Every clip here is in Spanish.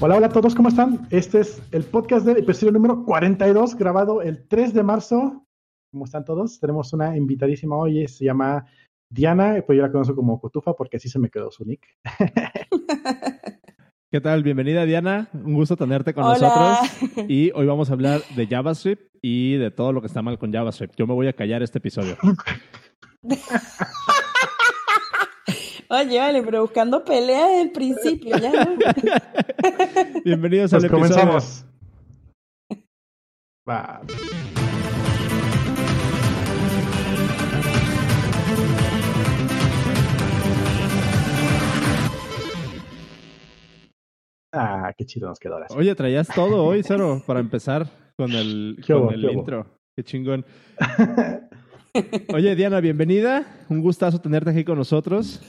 Hola, hola a todos, ¿cómo están? Este es el podcast de episodio número 42, grabado el 3 de marzo. ¿Cómo están todos? Tenemos una invitadísima hoy, se llama Diana, pues yo la conozco como Cotufa porque así se me quedó su nick. ¿Qué tal? Bienvenida Diana, un gusto tenerte con nosotros. Y hoy vamos a hablar de JavaScript y de todo lo que está mal con JavaScript. Yo me voy a callar este episodio. Oye, vale, pero buscando pelea desde el principio, ya no. Bienvenidos al episodio. comenzamos. Va. Ah, qué chido nos quedó ahora. Oye, traías todo hoy, Cero, para empezar con el, ¿Qué con hubo, el qué hubo? intro. Qué chingón. Oye, Diana, bienvenida. Un gustazo tenerte aquí con nosotros.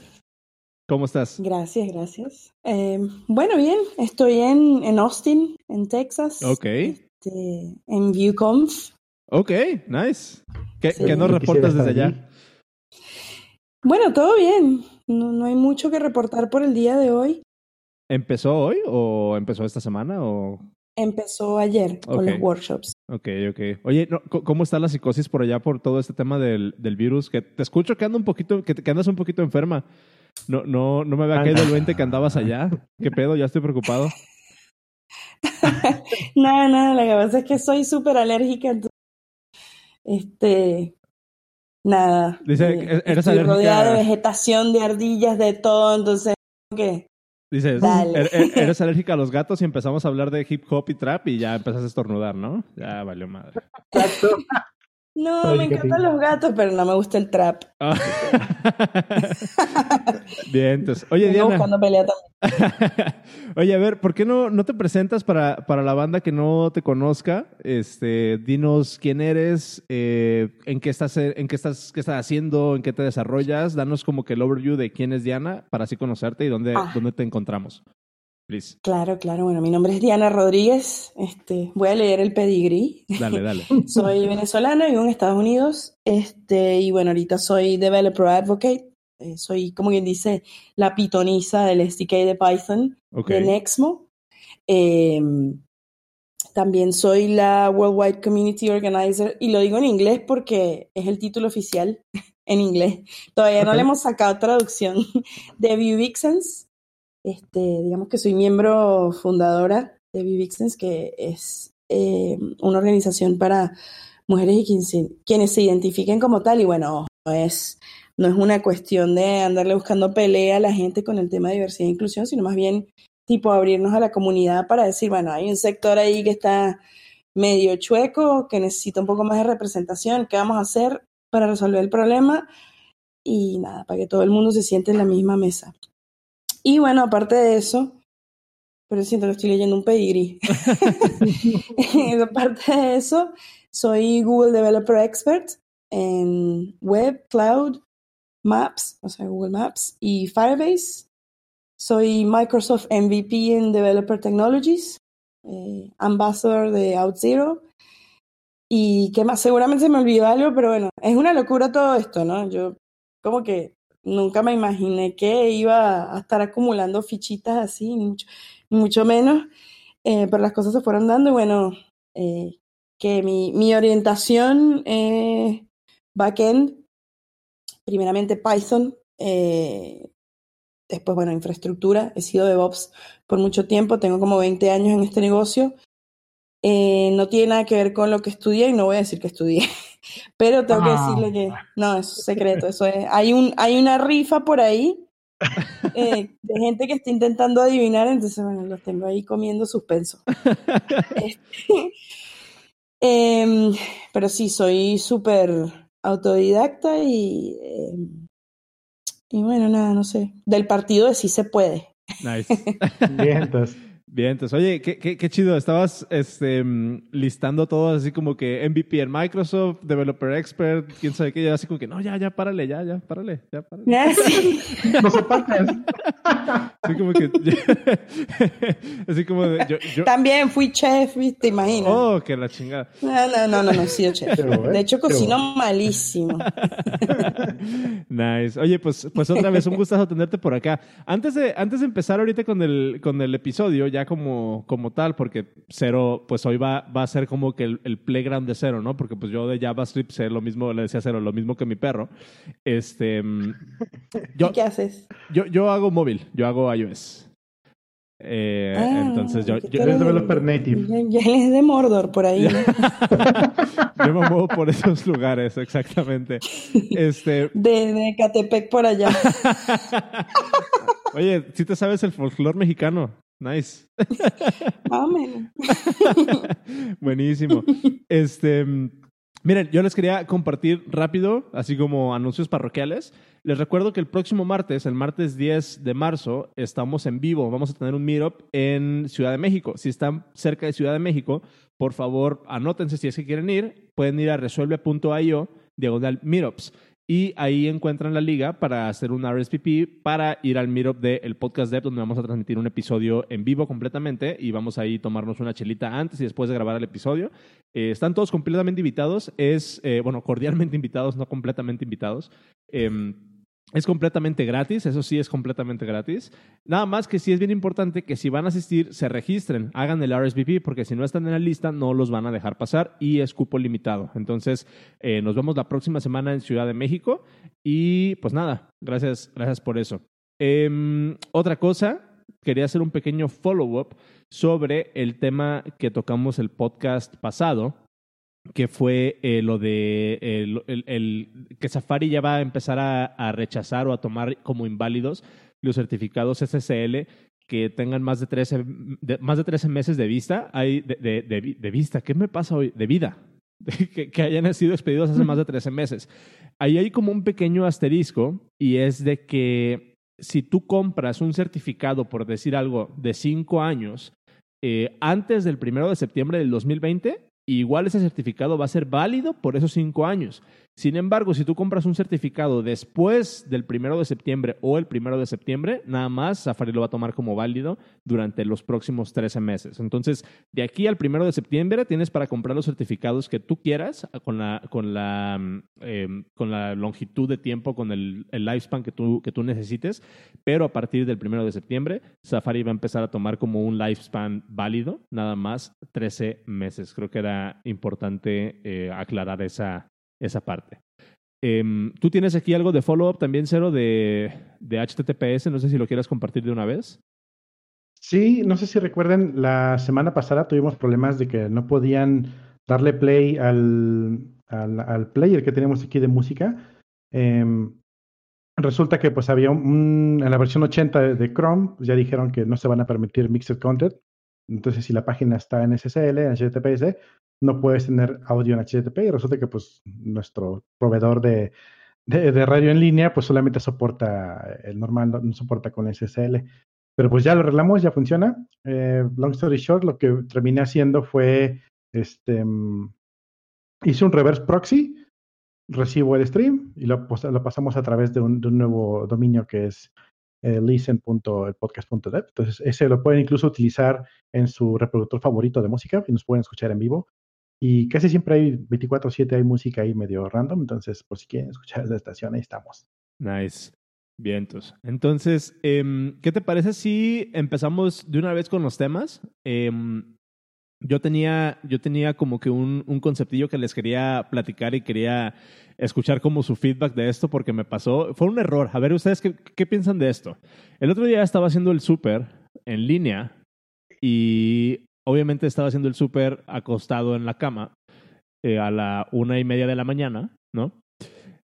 ¿Cómo estás? Gracias, gracias. Eh, bueno, bien, estoy en, en Austin, en Texas. Ok, este, en ViewConf. ok, nice. ¿Qué, Sí. qué nos reportas desde allá? Bueno, todo bien. No, no hay mucho que reportar por el día de hoy. ¿Empezó hoy o empezó esta semana? O... Empezó ayer con los workshops. Ok, ok. Oye, no, ¿cómo está la psicosis por allá por todo este tema del, del virus? Que te escucho que anda un poquito, que andas un poquito enferma. No, no, no me había caído el 20 que andabas allá. ¿Qué pedo? Ya estoy preocupado. Nada, nada, lo que pasa es que soy súper alérgica. entonces, este, nada. Dice, eh, ¿eres estoy rodeada de alérgica? vegetación, de ardillas, de todo, entonces, ¿qué? Dices, Dale. "Er- er- eres alérgica a los gatos y empezamos a hablar de hip hop y trap y ya empezaste a estornudar, ¿no? Ya valió madre. Exacto. No, Ay, me encantan los gatos, pero no me gusta el trap. Ah. Bien, entonces. Oye, Diana. buscando pelea también. Oye, a ver, ¿por qué no, no te presentas para, para la banda que no te conozca? Este, dinos quién eres, eh, en qué estás, en qué estás, qué estás haciendo, en qué te desarrollas. Danos como que el overview de quién es Diana para así conocerte y dónde, Ah. dónde te encontramos. Please. Claro, claro. Bueno, mi nombre es Diana Rodríguez. Este, voy a leer el pedigrí. Dale, dale. Soy venezolana, vivo en Estados Unidos. Este, y bueno, ahorita soy developer advocate. Eh, soy, como quien dice, la pitoniza del SDK de Python Ok. de Nexmo. Eh, también soy la Worldwide Community Organizer y lo digo en inglés porque es el título oficial en inglés. Todavía no le hemos sacado traducción de Vue Vixens. Este, digamos que soy miembro fundadora de Vue Vixens, que es eh, una organización para mujeres y quien se- quienes se identifiquen como tal. Y bueno, no es, no es una cuestión de andarle buscando pelea a la gente con el tema de diversidad e inclusión, sino más bien tipo abrirnos a la comunidad para decir, bueno, hay un sector ahí que está medio chueco, que necesita un poco más de representación, ¿qué vamos a hacer para resolver el problema? Y nada, para que todo el mundo se siente en la misma mesa. Y bueno, aparte de eso, pero siento que estoy leyendo un pedigrí. aparte de eso, soy Google Developer Expert en Web, Cloud, Maps, o sea, Google Maps y Firebase. Soy Microsoft MVP en Developer Technologies, eh, Ambassador de OutZero. Y qué más, seguramente se me olvidó algo, pero bueno, es una locura todo esto, ¿no? Yo como que nunca me imaginé que iba a estar acumulando fichitas así, ni mucho, mucho menos, eh, pero las cosas se fueron dando y bueno, eh, que mi, mi orientación es backend, primeramente Python, eh, después, bueno, infraestructura, he sido DevOps por mucho tiempo, tengo como 20 años en este negocio. Eh, no tiene nada que ver con lo que estudié y no voy a decir que estudié, pero tengo que decirle que no, eso es secreto, eso es, hay un, hay una rifa por ahí eh, de gente que está intentando adivinar, entonces bueno, los tengo ahí comiendo suspenso. Este, em, pero sí, soy súper autodidacta y, em, y bueno, nada, no sé, del partido de sí se puede. Nice. Bien, entonces. Bien, entonces, oye, qué, qué, qué chido. Estabas este, mm, listando todo así como que MVP en Microsoft, Developer Expert, quién sabe qué, y así como que, no, ya, ya, párale, ya, ya, párale, ya, párale. Sí. No se partes. Así como que, así como de, yo, yo, También fui chef, ¿viste? Imagina. oh, que la chingada. No, no, no, no, no, he sido chef. Bueno, De hecho, cocino bueno. malísimo. Nice. Oye, pues, pues otra vez un gustazo tenerte por acá. Antes de, antes de empezar ahorita con el, con el episodio, ya ya como, como tal, porque Cero, pues hoy va, va a ser como que el, playground de Cero, ¿no? Porque pues yo de JavaScript sé lo mismo, le decía Cero, lo mismo que mi perro. Este, mm, yo, ¿Qué haces? Yo, yo hago móvil, yo hago iOS. Eh, ah, entonces yo, yo eres developer native. Ya, es de Mordor por ahí. yo me muevo por esos lugares, exactamente. Este... De, de Catepec por allá. Oye, si te sabes el folclore mexicano. Nice. Buenísimo. Este, miren, yo les quería compartir rápido, así como anuncios parroquiales. Les recuerdo que el próximo martes, el martes 10 de marzo, estamos en vivo. Vamos a tener un meetup en Ciudad de México. Si están cerca de Ciudad de México, por favor, anótense si es que quieren ir. Pueden ir a resuelve.io, diagonal meetups y ahí encuentran la liga para hacer un RSPP para ir al meetup del podcast Dev, donde vamos a transmitir un episodio en vivo completamente y vamos ahí tomarnos una chelita antes y después de grabar el episodio. Eh, están todos completamente invitados, es, eh, bueno, cordialmente invitados, no completamente invitados. Em, es completamente gratis, eso sí es completamente gratis. Nada más que sí es bien importante que si van a asistir, se registren, hagan el RSVP, porque si no están en la lista, no los van a dejar pasar y es cupo limitado. Entonces, eh, nos vemos la próxima semana en Ciudad de México y pues nada, gracias, gracias por eso. Em, otra cosa, quería hacer un pequeño follow-up sobre el tema que tocamos el podcast pasado, que fue eh, lo de el, que Safari ya va a empezar a, rechazar o a tomar como inválidos los certificados SSL que tengan más de 13, más de 13 meses de vista, hay de, de, vista, ¿qué me pasa hoy? De vida, que, que, hayan sido expedidos hace más de 13 meses. Ahí hay como un pequeño asterisco y es de que si tú compras un certificado, por decir algo, de 5 años, eh, antes del primero de septiembre del 2020, igual ese certificado va a ser válido por esos cinco años. Sin embargo, si tú compras un certificado después del primero de septiembre o el primero de septiembre, nada más Safari lo va a tomar como válido durante los próximos 13 meses. Entonces, de aquí al primero de septiembre tienes para comprar los certificados que tú quieras con la, con la, mm, em, con la longitud de tiempo, con el, el lifespan que tú, que tú necesites. Pero a partir del primero de septiembre, Safari va a empezar a tomar como un lifespan válido, nada más 13 meses. Creo que era importante eh, aclarar esa, esa parte. Em, Tú tienes aquí algo de follow-up también, Cero, de, de HTTPS. No sé si lo quieras compartir de una vez. Sí, no sé si recuerden, la semana pasada tuvimos problemas de que no podían darle play al, al, player que tenemos aquí de música. Em, resulta que pues había un, en la versión 80 de Chrome, pues, ya dijeron que no se van a permitir mixed content. Entonces, si la página está en SSL, en HTTPS, no puedes tener audio en HTTP y resulta que pues nuestro proveedor de, de, radio en línea pues solamente soporta el normal, no, soporta con SSL. Pero pues ya lo arreglamos, ya funciona. Eh, long story short, lo que terminé haciendo fue, este, mm, hice un reverse proxy, recibo el stream y lo, pasamos a través de un, nuevo dominio que es eh, listen.elpodcast.dev. Entonces, ese lo pueden incluso utilizar en su reproductor favorito de música y nos pueden escuchar en vivo. Y casi siempre hay 24/7, hay música ahí medio random, entonces por si quieren escuchar la estación, ahí estamos. Nice. Vientos. Entonces, em, ¿qué te parece si empezamos de una vez con los temas? Em, yo tenía, yo tenía como que un, un, conceptillo que les quería platicar y quería escuchar como su feedback de esto porque me pasó. Fue un error. A ver, ¿ustedes qué, qué piensan de esto? El otro día estaba haciendo el súper en línea y obviamente estaba haciendo el súper acostado en la cama eh, a la una y media de la mañana, ¿no?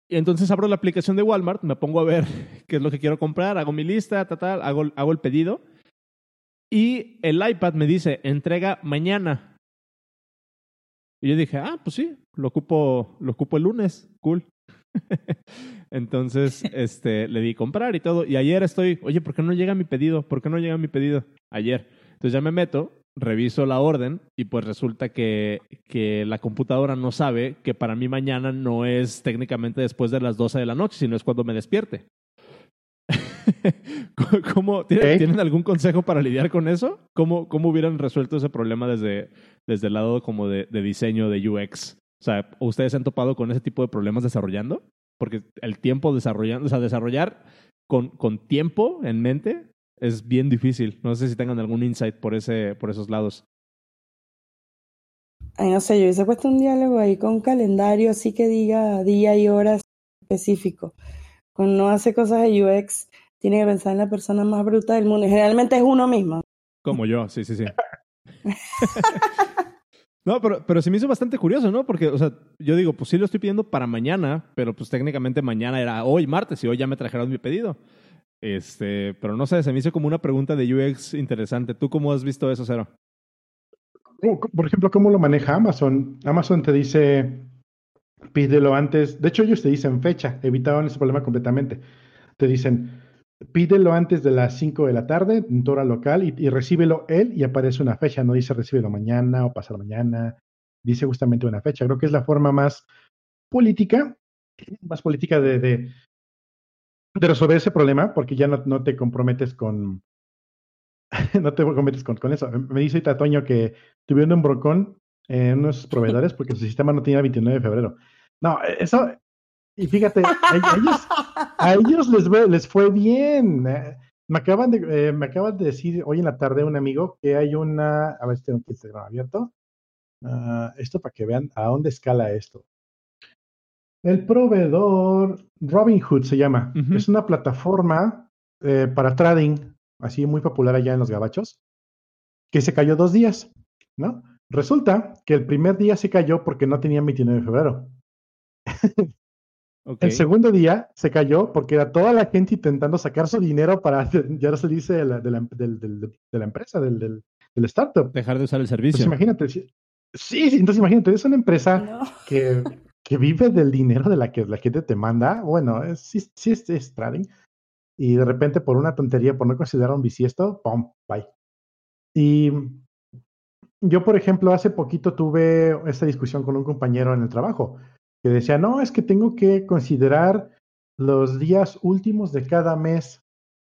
Y entonces abro la aplicación de Walmart, me pongo a ver qué es lo que quiero comprar, hago mi lista, tal, hago, hago el pedido. Y el iPad me dice, entrega mañana. Y yo dije, ah, pues sí, lo ocupo, lo ocupo el lunes, cool. Entonces, este, le di comprar y todo. Y ayer estoy, oye, ¿por qué no llega mi pedido? ¿Por qué no llega mi pedido? Ayer. Entonces ya me meto reviso la orden y pues resulta que, que, la computadora no sabe que para mí mañana no es técnicamente después de las 12 de la noche, sino es cuando me despierte. ¿Cómo, ¿tienen, algún consejo para lidiar con eso? ¿Cómo, ¿Cómo hubieran resuelto ese problema desde, desde el lado como de, de diseño de UX? O sea, ¿ustedes se han topado con ese tipo de problemas desarrollando? Porque el tiempo desarrollando, o sea, desarrollar con, con tiempo en mente es bien difícil. No sé si tengan algún insight por, ese, por esos lados. Ay, no sé, yo hubiese puesto un diálogo ahí con un calendario así que diga día y horas específico. Cuando uno hace cosas de UX, tiene que pensar en la persona más bruta del mundo. Generalmente es uno mismo. Como yo, sí, sí, sí. no, pero, pero se me hizo bastante curioso, ¿no? Porque, o sea, yo digo, pues sí lo estoy pidiendo para mañana, pero pues técnicamente mañana era hoy, martes, y hoy ya me trajeron mi pedido. Este, pero no sé, se me hizo como una pregunta de UX interesante. ¿Tú cómo has visto eso, Cero? Por ejemplo, ¿cómo lo maneja Amazon? Amazon te dice, pídelo antes. De hecho, ellos te dicen fecha, evitaron ese problema completamente. Te dicen, pídelo antes de las 5 de la tarde en tu hora local y, recíbelo él y aparece una fecha. No dice recíbelo mañana o pasado mañana. Dice justamente una fecha. Creo que es la forma más política, más política de, resolver ese problema porque ya no, no te comprometes con, no te comprometes con, con, eso. Me dice Tatoño que tuvieron un brocón en unos proveedores porque su sistema no tenía el 29 de febrero. No, eso, y fíjate, a ellos, les, les, fue bien. Eh, me acaban, de, eh, me acaban de decir hoy en la tarde un amigo que hay una, a ver si tengo que Instagram abierto. Uh, esto para que vean a dónde escala esto. El proveedor Robinhood se llama. Es una plataforma eh, para trading, así muy popular allá en los gabachos, que se cayó dos días, ¿no? Resulta que el primer día se cayó porque no tenía 29 de febrero. El segundo día se cayó porque era toda la gente intentando sacar su dinero para ya se dice de la, de la, de la empresa, del, del, startup. Dejar de usar el servicio. Pues imagínate. Sí, entonces imagínate, es una empresa que, que, vive del dinero de la que la gente te manda. Bueno, sí, sí es, trading. Y de repente, por una tontería, por no considerar un bisiesto, ¡pum! Bye. Y yo, por ejemplo, hace poquito tuve esta discusión con un compañero en el trabajo que decía, no, es que tengo que considerar los días últimos de cada mes.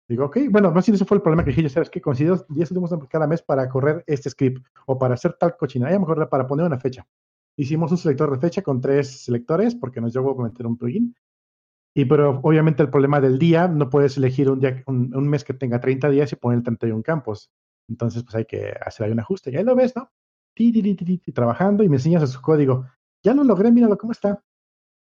Digo, ok, bueno, más bien ese fue el problema que dije, sabes que considero los días últimos de cada mes para correr este script o para hacer tal cochina, ya mejor para poner una fecha. Hicimos un selector de fecha con tres selectores porque nos llegó a meter un plugin. Y pero obviamente el problema del día, no puedes elegir un, día, un, mes que tenga 30 días y poner 31 campos. Entonces, pues hay que hacer ahí un ajuste. Y ahí lo ves, ¿no? trabajando y me enseñas su código. Ya lo logré, míralo cómo está.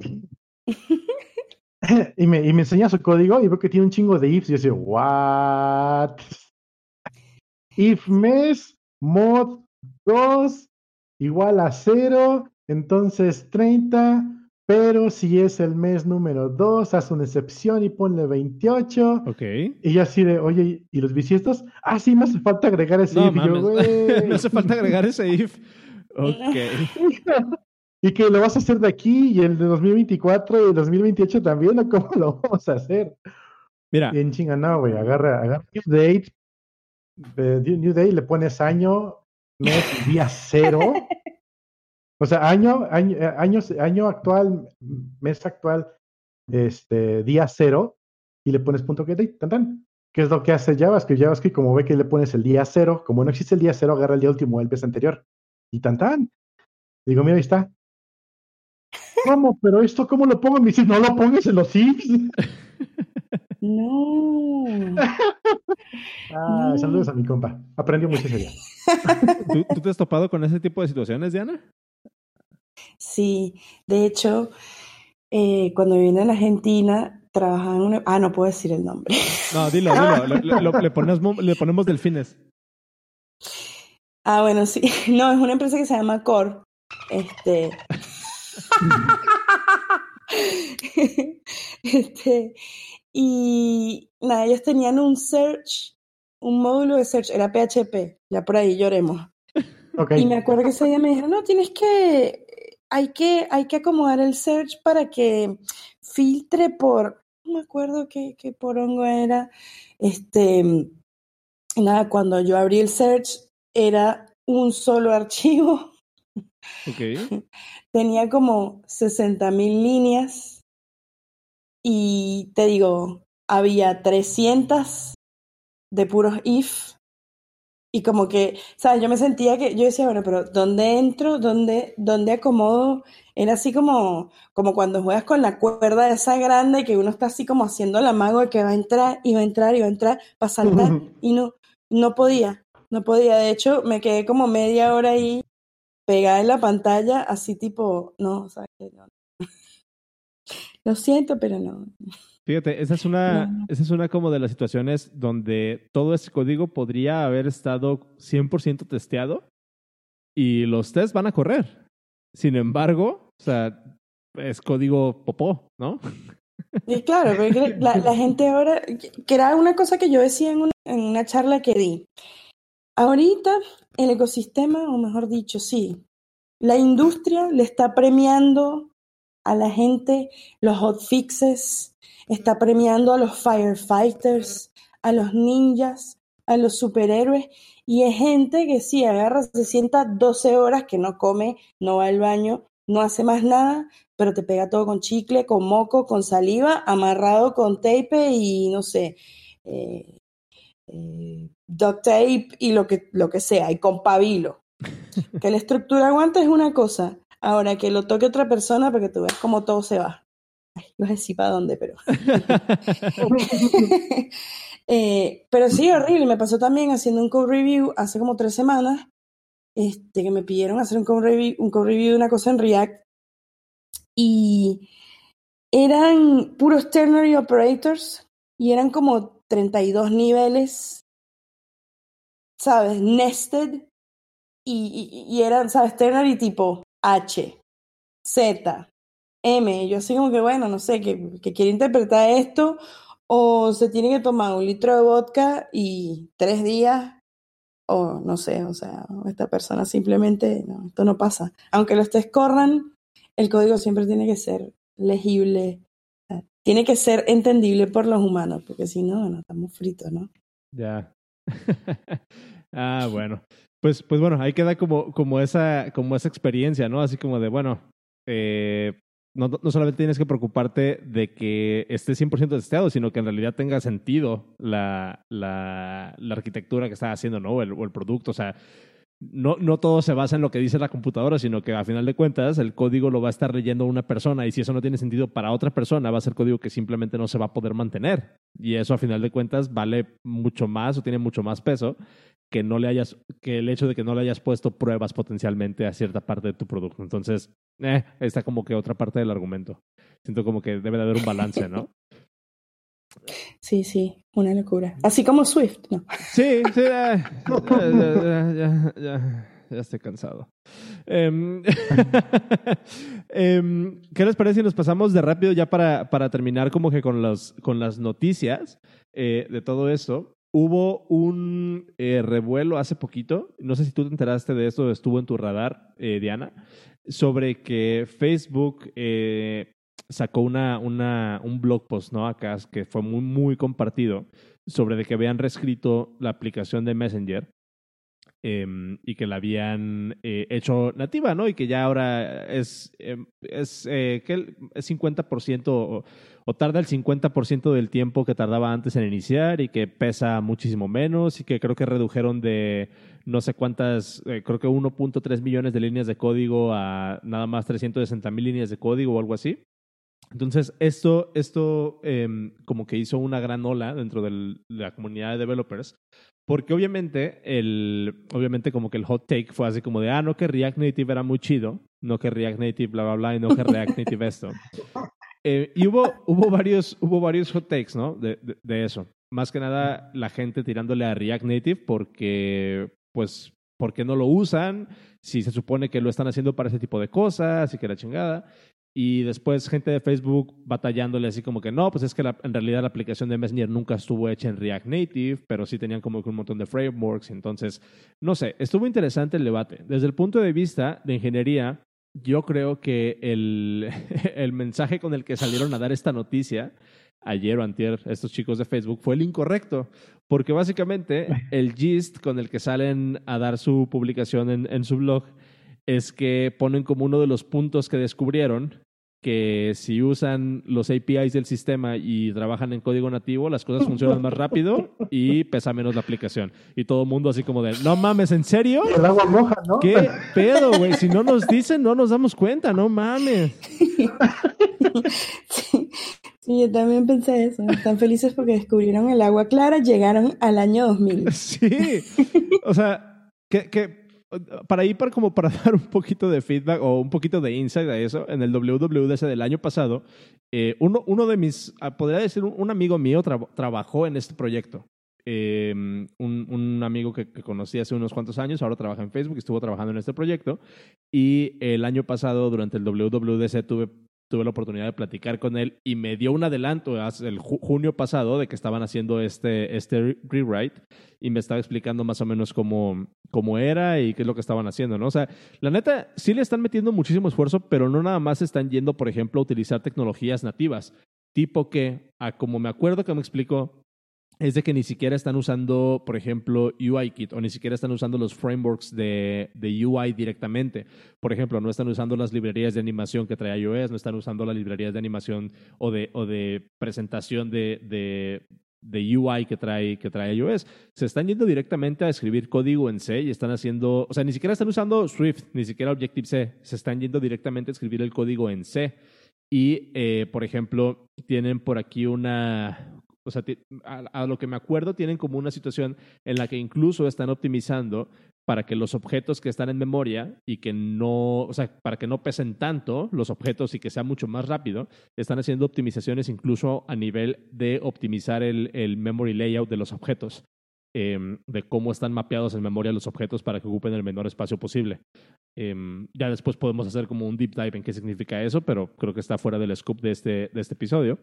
y, me, y me enseña su código y veo que tiene un chingo de ifs. Y yo digo, ¿what? If mes mod 2 igual a 0, entonces 30, pero si es el mes número 2, haz una excepción y ponle 28. Ok. Y ya así de, oye, ¿y los bisiestos? Ah, sí, me hace falta agregar ese if. no hace falta agregar ese if. Ok. y que lo vas a hacer de aquí y el de 2024 y el 2028 también, ¿o cómo lo vamos a hacer? Mira. Bien chinga, no, güey, agarra, agarra New Date, New Day, le pones año, mes, día cero. O sea, año, año, eh, año, año actual, mes actual, este, día cero, y le pones punto que tan, tan. ¿Qué es lo que hace JavaScript? JavaScript, como ve que le pones el día cero, como no existe el día cero, agarra el día último el mes anterior. Y tan tan. Digo, mira, ahí está. ¿Cómo? ¿Pero esto cómo lo pongo? Me dice, no lo pongas en los ifs. No. ah, Saludos a mi compa. Aprendió mucho ese día. ¿Tú, te has topado con ese tipo de situaciones, Diana? Sí, de hecho, eh, cuando vine a la Argentina, trabajaba en una... Ah, no puedo decir el nombre. No, dilo, dilo. le, ponemos, le ponemos delfines. Ah, bueno, sí. No, es una empresa que se llama Core. Este, este, y nada, ellos tenían un search, un módulo de search, era PHP, ya por ahí lloremos. Y me acuerdo que ese día me dijeron, no, tienes que, hay que, hay que acomodar el search para que filtre por, no me acuerdo qué, qué porongo era, este, nada, cuando yo abrí el search era un solo archivo. Tenía como 60 mil líneas y te digo, había 300 de puros if Y como que, ¿sabes? Yo me sentía que, yo decía, bueno, pero ¿dónde entro? ¿Dónde, dónde acomodo? Era así como, como cuando juegas con la cuerda esa grande que uno está así como haciendo la mago de que va a entrar y va a entrar y va a entrar para saltar y no, no podía, no podía. De hecho, me quedé como media hora ahí pegada en la pantalla, así tipo, no, ¿sabes? No. Lo siento, pero no. Fíjate, esa es una, esa es una como de las situaciones donde todo ese código podría haber estado 100% testeado y los tests van a correr. Sin embargo, o sea, es código popó, ¿no? Y claro, porque la, la, gente ahora, que era una cosa que yo decía en una, en una charla que di, ahorita el ecosistema, o mejor dicho, sí, la industria le está premiando a la gente los hotfixes, está premiando a los firefighters, a los ninjas, a los superhéroes, y es gente que sí, agarra, se sienta 12 horas, que no come, no va al baño, no hace más nada, pero te pega todo con chicle, con moco, con saliva, amarrado con tape y no sé, eh, eh, duct tape y lo que, lo que sea, y con pabilo. que la estructura aguanta es una cosa, ahora que lo toque otra persona, porque tú ves cómo todo se va no sé si para dónde, pero. eh, pero sí, horrible. Me pasó también haciendo un code review hace como tres semanas. Este, que me pidieron hacer un code review, un code review de una cosa en React. Y eran puros ternary operators. Y eran como 32 niveles. ¿Sabes? Nested. Y, y, y eran, ¿sabes? Ternary tipo H, Z, M. Yo así como que, bueno, no sé, que, quiere interpretar esto o se tiene que tomar un litro de vodka y tres días o no sé, o sea, esta persona simplemente, no, esto no pasa. Aunque los test corran, el código siempre tiene que ser legible, tiene que ser entendible por los humanos, porque si no, bueno, estamos fritos, ¿no? Ya. ah, bueno. Pues, pues bueno, ahí queda como, como, esa, como esa experiencia, ¿no? Así como de, bueno, eh, no, no, solamente tienes que preocuparte de que esté 100% testeado, sino que en realidad tenga sentido la, la, la arquitectura que está haciendo, ¿no? El, o el, producto. O sea, no, no todo se basa en lo que dice la computadora, sino que a final de cuentas el código lo va a estar leyendo una persona y si eso no tiene sentido para otra persona, va a ser código que simplemente no se va a poder mantener. Y eso a final de cuentas vale mucho más o tiene mucho más peso que no le hayas, que el hecho de que no le hayas puesto pruebas potencialmente a cierta parte de tu producto. Entonces, eh, está como que otra parte del argumento. Siento como que debe de haber un balance, ¿no? Sí, sí, una locura. Así como Swift, ¿no? Sí, sí, ya, ya, ya, ya, estoy cansado. Um, um, ¿Qué les parece si nos pasamos de rápido ya para, para terminar como que con, los, con las noticias eh, de todo esto? Hubo un eh, revuelo hace poquito, no sé si tú te enteraste de esto, estuvo en tu radar, eh, Diana, sobre que Facebook sacó una, un blog post, ¿no? Acá, que fue muy, muy compartido, sobre de que habían reescrito la aplicación de Messenger eh, y que la habían eh, hecho nativa, ¿no? Y que ya ahora es, eh, es, que es 50% o, o, tarda el 50% del tiempo que tardaba antes en iniciar y que pesa muchísimo menos y que creo que redujeron de no sé cuántas, eh, creo que 1.3 millones de líneas de código a nada más 360 mil líneas de código o algo así. Entonces, esto, esto eh, como que hizo una gran ola dentro de la comunidad de developers, porque obviamente, el, obviamente como que el hot take fue así como de, ah, no que React Native era muy chido, no que React Native bla, bla, bla, y no que React Native esto. Eh, y hubo, hubo, varios, hubo varios hot takes, ¿no? De, de, de, eso. Más que nada la gente tirándole a React Native porque, pues, ¿por qué no lo usan? Si se supone que lo están haciendo para ese tipo de cosas y que la chingada. Y después gente de Facebook batallándole así como que no, pues es que la, en realidad la aplicación de Messenger nunca estuvo hecha en React Native, pero sí tenían como un montón de frameworks. Entonces, no sé, estuvo interesante el debate. Desde el punto de vista de ingeniería, yo creo que el, el mensaje con el que salieron a dar esta noticia ayer o antier estos chicos de Facebook fue el incorrecto, porque básicamente el gist con el que salen a dar su publicación en, en su blog es que ponen como uno de los puntos que descubrieron que si usan los APIs del sistema y trabajan en código nativo, las cosas funcionan más rápido y pesa menos la aplicación. Y todo el mundo así como de, no mames, ¿en serio? El agua moja, ¿no? ¿Qué pedo, güey? Si no nos dicen, no nos damos cuenta, no mames. Sí, sí, yo también pensé eso. Están felices porque descubrieron el agua clara, llegaron al año 2000. Sí. O sea, que, que para ir para como para dar un poquito de feedback o un poquito de insight a eso, en el WWDC del año pasado, eh, uno, uno de mis, ah, podría decir, un, amigo mío tra- trabajó en este proyecto. Eh, un, un amigo que, conocí hace unos cuantos años, ahora trabaja en Facebook, estuvo trabajando en este proyecto. Y el año pasado, durante el WWDC, tuve, tuve la oportunidad de platicar con él y me dio un adelanto hace el ju- junio pasado de que estaban haciendo este, este rewrite y me estaba explicando más o menos cómo, cómo era y qué es lo que estaban haciendo, ¿no? O sea, la neta, sí le están metiendo muchísimo esfuerzo, pero no nada más están yendo, por ejemplo, a utilizar tecnologías nativas, tipo que, como me acuerdo que me explicó, es de que ni siquiera están usando, por ejemplo, UIKit o ni siquiera están usando los frameworks de, de UI directamente. Por ejemplo, no están usando las librerías de animación que trae iOS, no están usando las librerías de animación o de, o de presentación de, de, de UI que trae, que trae iOS. Se están yendo directamente a escribir código en C y están haciendo, o sea, ni siquiera están usando Swift, ni siquiera Objective-C, se están yendo directamente a escribir el código en C. Y, eh, por ejemplo, tienen por aquí una, o sea, a lo que me acuerdo, tienen como una situación en la que incluso están optimizando para que los objetos que están en memoria y que no, o sea, para que no pesen tanto los objetos y que sea mucho más rápido, están haciendo optimizaciones incluso a nivel de optimizar el, el memory layout de los objetos, em, de cómo están mapeados en memoria los objetos para que ocupen el menor espacio posible. Em, ya después podemos hacer como un deep dive en qué significa eso, pero creo que está fuera del scope de este, de este episodio.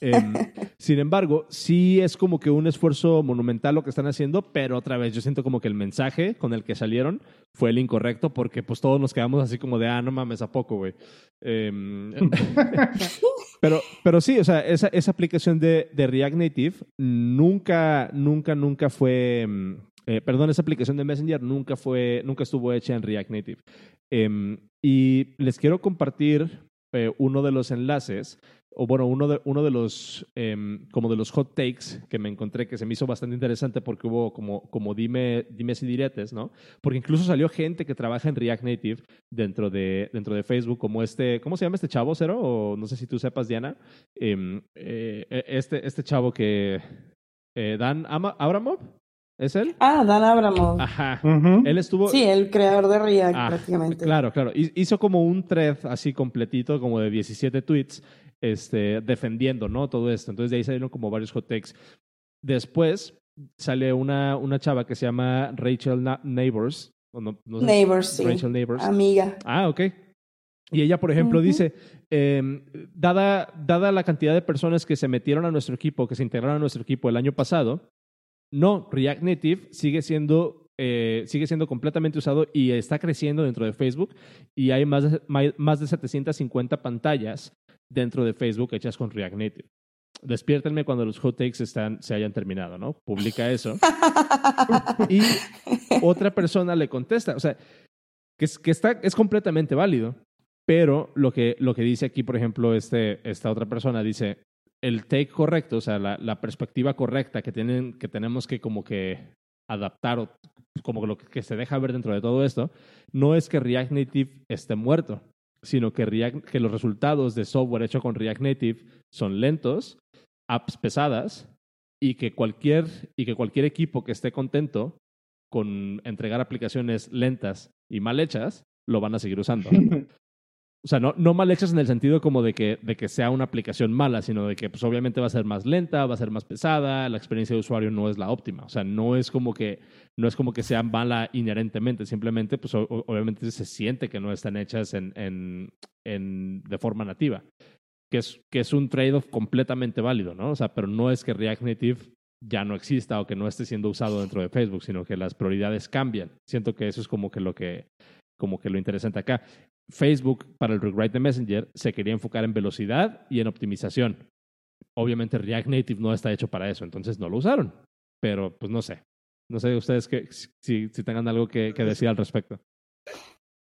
Em, sin embargo, sí es como que un esfuerzo monumental lo que están haciendo, pero otra vez yo siento como que el mensaje con el que salieron fue el incorrecto porque pues todos nos quedamos así como de, ah, no mames, ¿a poco, güey? Em, pero, pero sí, o sea, esa, esa aplicación de, de React Native nunca, nunca, nunca fue, em, eh, perdón, esa aplicación de Messenger nunca fue, nunca estuvo hecha en React Native. Y les quiero compartir eh, uno de los enlaces o bueno, uno de, uno de los, em, como de los hot takes que me encontré que se me hizo bastante interesante porque hubo como, como dime, dimes y diretes, ¿no? Porque incluso salió gente que trabaja en React Native dentro de, dentro de Facebook, como este, ¿cómo se llama este chavo, Cero? O no sé si tú sepas, Diana. Em, eh, este, este chavo que, eh, Dan Ama- Abramov, ¿es él? Ah, Dan Abramov. Ajá. Él estuvo... Sí, el creador de React Ah, prácticamente. Claro, claro. Hi- Hizo como un thread así completito, como de 17 tweets, este, defendiendo, ¿no? Todo esto. Entonces de ahí salieron como varios hot takes. Después sale una, una chava que se llama Rachel Na- Neighbors. o no- no sé- Neighbors, sí. Rachel Neighbors. Amiga. Ah, ok. Y ella, por ejemplo, dice, em, dada, dada la cantidad de personas que se metieron a nuestro equipo, que se integraron a nuestro equipo el año pasado, no, React Native sigue siendo, eh, sigue siendo completamente usado y está creciendo dentro de Facebook y hay más de, más de 750 pantallas dentro de Facebook hechas con React Native. Despiértenme cuando los hot takes están, se hayan terminado, ¿no? Publica eso. Y otra persona le contesta, o sea, que, es, que está, es completamente válido, pero lo que, lo que dice aquí, por ejemplo, este, esta otra persona dice, el take correcto, o sea, la, la perspectiva correcta que, tienen, que tenemos que como que adaptar o como lo que, se deja ver dentro de todo esto, no es que React Native esté muerto, sino que, React, que los resultados de software hecho con React Native son lentos, apps pesadas y que cualquier, y que cualquier equipo que esté contento con entregar aplicaciones lentas y mal hechas, lo van a seguir usando. O sea, no, no mal hechas en el sentido como de que, de que sea una aplicación mala, sino de que pues, obviamente va a ser más lenta, va a ser más pesada, la experiencia de usuario no es la óptima. O sea, no es como que, no es como que sea mala inherentemente, simplemente, pues obviamente se siente que no están hechas en, en, en- de forma nativa. Que es, que es un trade-off completamente válido, ¿no? O sea, pero no es que React Native ya no exista o que no esté siendo usado dentro de Facebook, sino que las prioridades cambian. Siento que eso es como que lo que, como que lo interesante acá. Facebook para el rewrite de Messenger se quería enfocar en velocidad y en optimización. Obviamente React Native no está hecho para eso, entonces no lo usaron. Pero pues no sé. No sé ustedes que, si, si tengan algo que, que decir al respecto.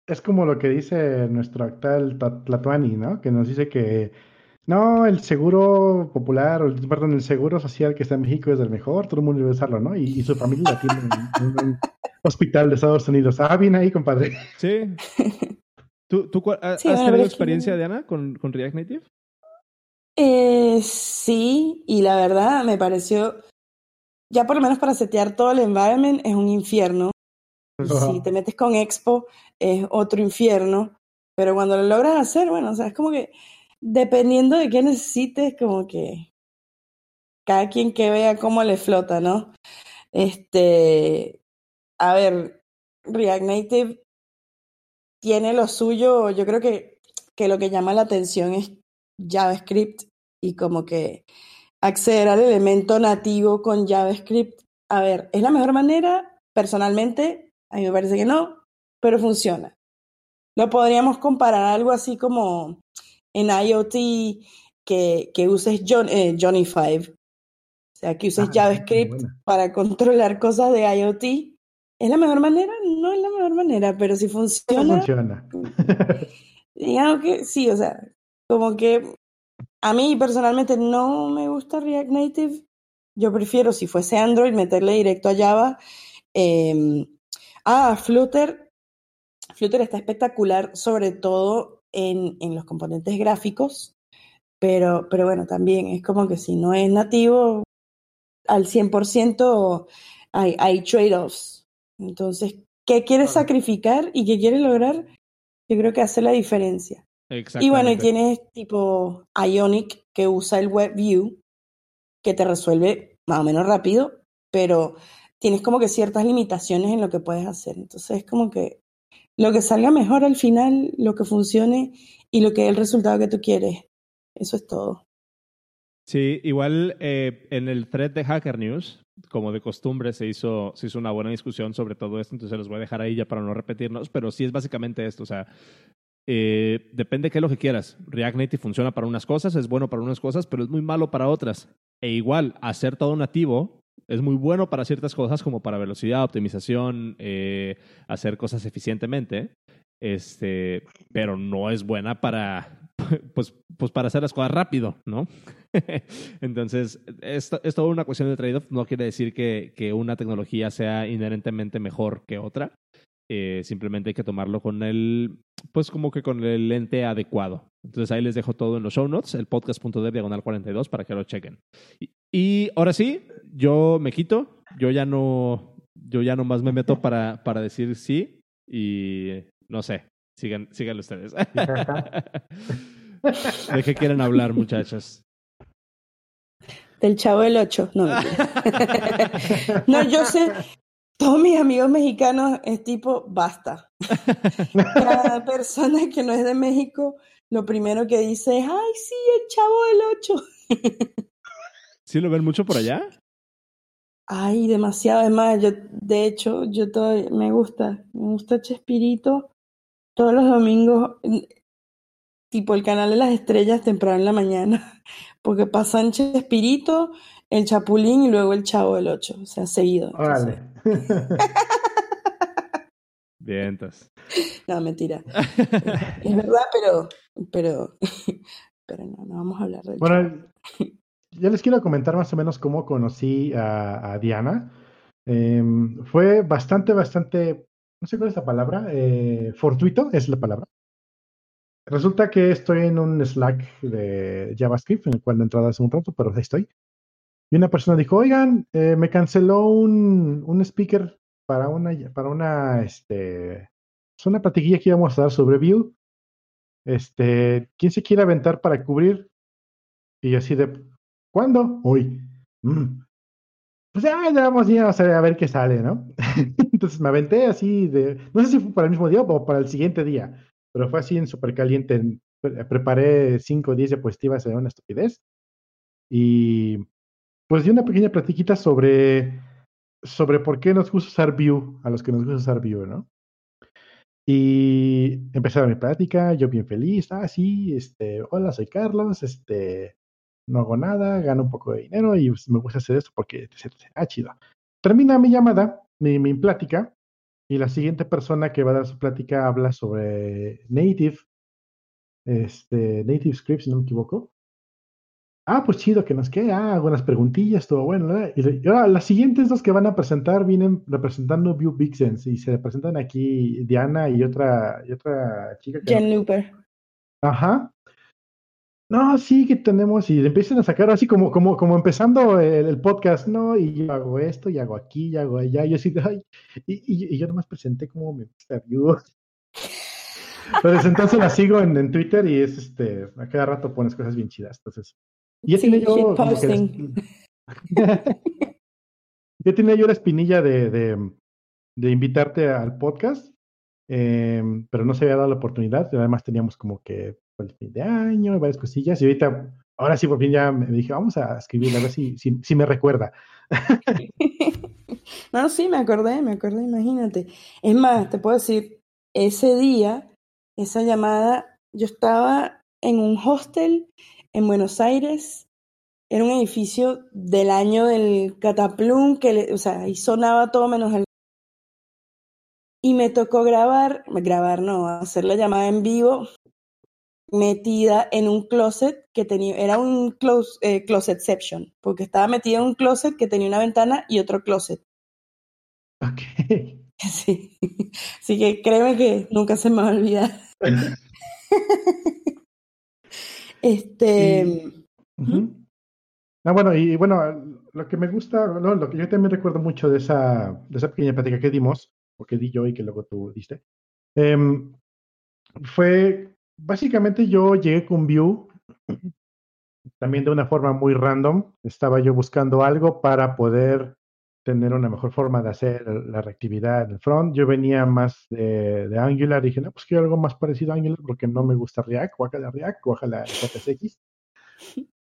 es como lo que dice nuestro actual Tlatuani, ¿no? Que nos dice que no, el seguro popular, o perdón, el seguro social que está en México es el mejor, todo el mundo debe usarlo, ¿no? Y, su familia la tiene en, un hospital de Estados Unidos. Ah, bien ahí, compadre. Sí. ¿Tú, tú has tenido experiencia, Diana, con, con React Native? Eh, sí, y la verdad me pareció, ya por lo menos para setear todo el environment es un infierno. Si te metes con Expo es otro infierno, pero cuando lo logras hacer, bueno, o sea, es como que dependiendo de qué necesites, como que cada quien que vea cómo le flota, ¿no? Este, a ver, React Native tiene lo suyo, yo creo que, que lo que llama la atención es JavaScript y como que acceder al elemento nativo con JavaScript. A ver, ¿es la mejor manera? Personalmente, a mí me parece que no, pero funciona. Lo podríamos comparar a algo así como en IoT que, que uses eh, Johnny 5. O sea, que uses ah, JavaScript para controlar cosas de IoT. ¿Es la mejor manera? No es la mejor manera, pero si funciona. funciona. digamos que sí, o sea, como que a mí personalmente no me gusta React Native. Yo prefiero, si fuese Android, meterle directo a Java. Eh, ah, Flutter. Flutter está espectacular, sobre todo en, en los componentes gráficos. Pero, pero bueno, también es como que si no es nativo, al 100% hay, hay trade-offs. Entonces, ¿qué quieres sacrificar y qué quieres lograr? Yo creo que hace la diferencia. Y bueno, y tienes tipo Ionic que usa el WebView que te resuelve más o menos rápido, pero tienes como que ciertas limitaciones en lo que puedes hacer. Entonces es como que lo que salga mejor al final, lo que funcione y lo que es el resultado que tú quieres. Eso es todo. Sí, igual eh, en el thread de Hacker News, como de costumbre, se hizo, se hizo una buena discusión sobre todo esto, entonces los voy a dejar ahí ya para no repetirnos, pero sí es básicamente esto, o sea, eh, depende de qué es lo que quieras. React Native funciona para unas cosas, es bueno para unas cosas, pero es muy malo para otras. E igual, hacer todo nativo es muy bueno para ciertas cosas como para velocidad, optimización, eh, hacer cosas eficientemente, este, pero no es buena para, pues, pues para hacer las cosas rápido, ¿no? Entonces, esto, es toda una cuestión de trade-off. No quiere decir que, que una tecnología sea inherentemente mejor que otra. Eh, simplemente hay que tomarlo con el, pues como que con el lente adecuado. Entonces ahí les dejo todo en los show notes, el podcast.dev diagonal 42 para que lo chequen. Y, ahora sí, yo me quito, yo ya no, yo ya nomás me meto para, para decir sí y no sé, sigan, sigan ustedes. ¿De qué quieren hablar, muchachos? Del chavo del 8. No, no, yo sé, todos mis amigos mexicanos es tipo, basta. Cada persona que no es de México, lo primero que dice es, ay, sí, el chavo del 8. ¿Sí lo ven mucho por allá? Ay, demasiado. Es más, yo, de hecho, yo todavía me gusta, me gusta Chespirito. Todos los domingos, tipo el canal de las estrellas temprano en la mañana, porque pasan Chespirito, el Chapulín y luego el Chavo del 8, o sea, seguido. Vale. Vientos. No, mentira. es verdad, pero, pero, pero no, no vamos a hablar de Bueno, yo les quiero comentar más o menos cómo conocí a, Diana. Em, fue bastante, bastante, no sé cuál es la palabra, eh, fortuito es la palabra. Resulta que estoy en un Slack de JavaScript, en el cual no he entrado hace un rato, pero ahí estoy. Y una persona dijo, oigan, eh, me canceló un, un, speaker para una, para una, este, es pues una platiquilla que íbamos a dar sobre Vue. Este, ¿quién se quiere aventar para cubrir? Y yo así de, ¿cuándo? Hoy. Mm. Pues ya, ya vamos a ver, a ver qué sale, ¿no? Entonces me aventé así de, no sé si fue para el mismo día o para el siguiente día, pero fue así en súper caliente. Preparé 5 o 10 diapositivas de una estupidez. Y pues di una pequeña platiquita sobre, sobre por qué nos gusta usar Vue, a los que nos gusta usar Vue, ¿no? Y empezaron mi plática, yo bien feliz, ah, sí, este, hola, soy Carlos, este, no hago nada, gano un poco de dinero y me gusta hacer esto porque, ah, chido. Termina mi llamada, mi, mi plática, Y la siguiente persona que va a dar su plática habla sobre Native, este, Native Script, si no me equivoco. Ah, pues chido que nos quede. Ah, algunas preguntillas, todo bueno. ¿verdad? Y ahora, las siguientes dos que van a presentar vienen representando View Vixens y se representan aquí Diana y otra, y otra chica. Que Jen Looper. Ajá. No, sí que tenemos, y empiezan a sacar así como, como, como empezando el, el podcast, ¿no? Y yo hago esto, y hago aquí, y hago allá, y yo así, ay, y, y, y yo nomás presenté como me gusta View. Pero desde entonces la sigo en, en Twitter y es este, a cada rato pones cosas bien chidas. Entonces, y ya Sí, tenía yo ya tenía yo la espinilla de, de, de invitarte al podcast, eh, pero no se había dado la oportunidad. y Además teníamos como que el fin de año y varias cosillas. Y ahorita, ahora sí, por fin ya me dije, vamos a escribirle a ver si, si, si me recuerda. No, sí, me acordé, me acordé, imagínate. Es más, te puedo decir, ese día, esa llamada, yo estaba en un hostel en Buenos Aires, era un edificio del año del Cataplum, que le- o sea, ahí sonaba todo menos el... Y me tocó grabar, grabar no, hacer la llamada en vivo, metida en un closet que tenía, era un close, eh, closetception, porque estaba metida en un closet que tenía una ventana y otro closet. Ok. Sí. Así que créeme que nunca se me va a olvidar. Este, Y- Ujú. Ah, bueno, y bueno, lo que me gusta, no, lo que yo también recuerdo mucho de esa, de esa pequeña plática que dimos, o que di yo y que luego tú diste, em, fue, básicamente yo llegué con Vue también de una forma muy random. Estaba yo buscando algo para poder tener una mejor forma de hacer la reactividad en el front. Yo venía más de, Angular dije, no, pues quiero algo más parecido a Angular porque no me gusta React, ojalá React, ojalá JSX.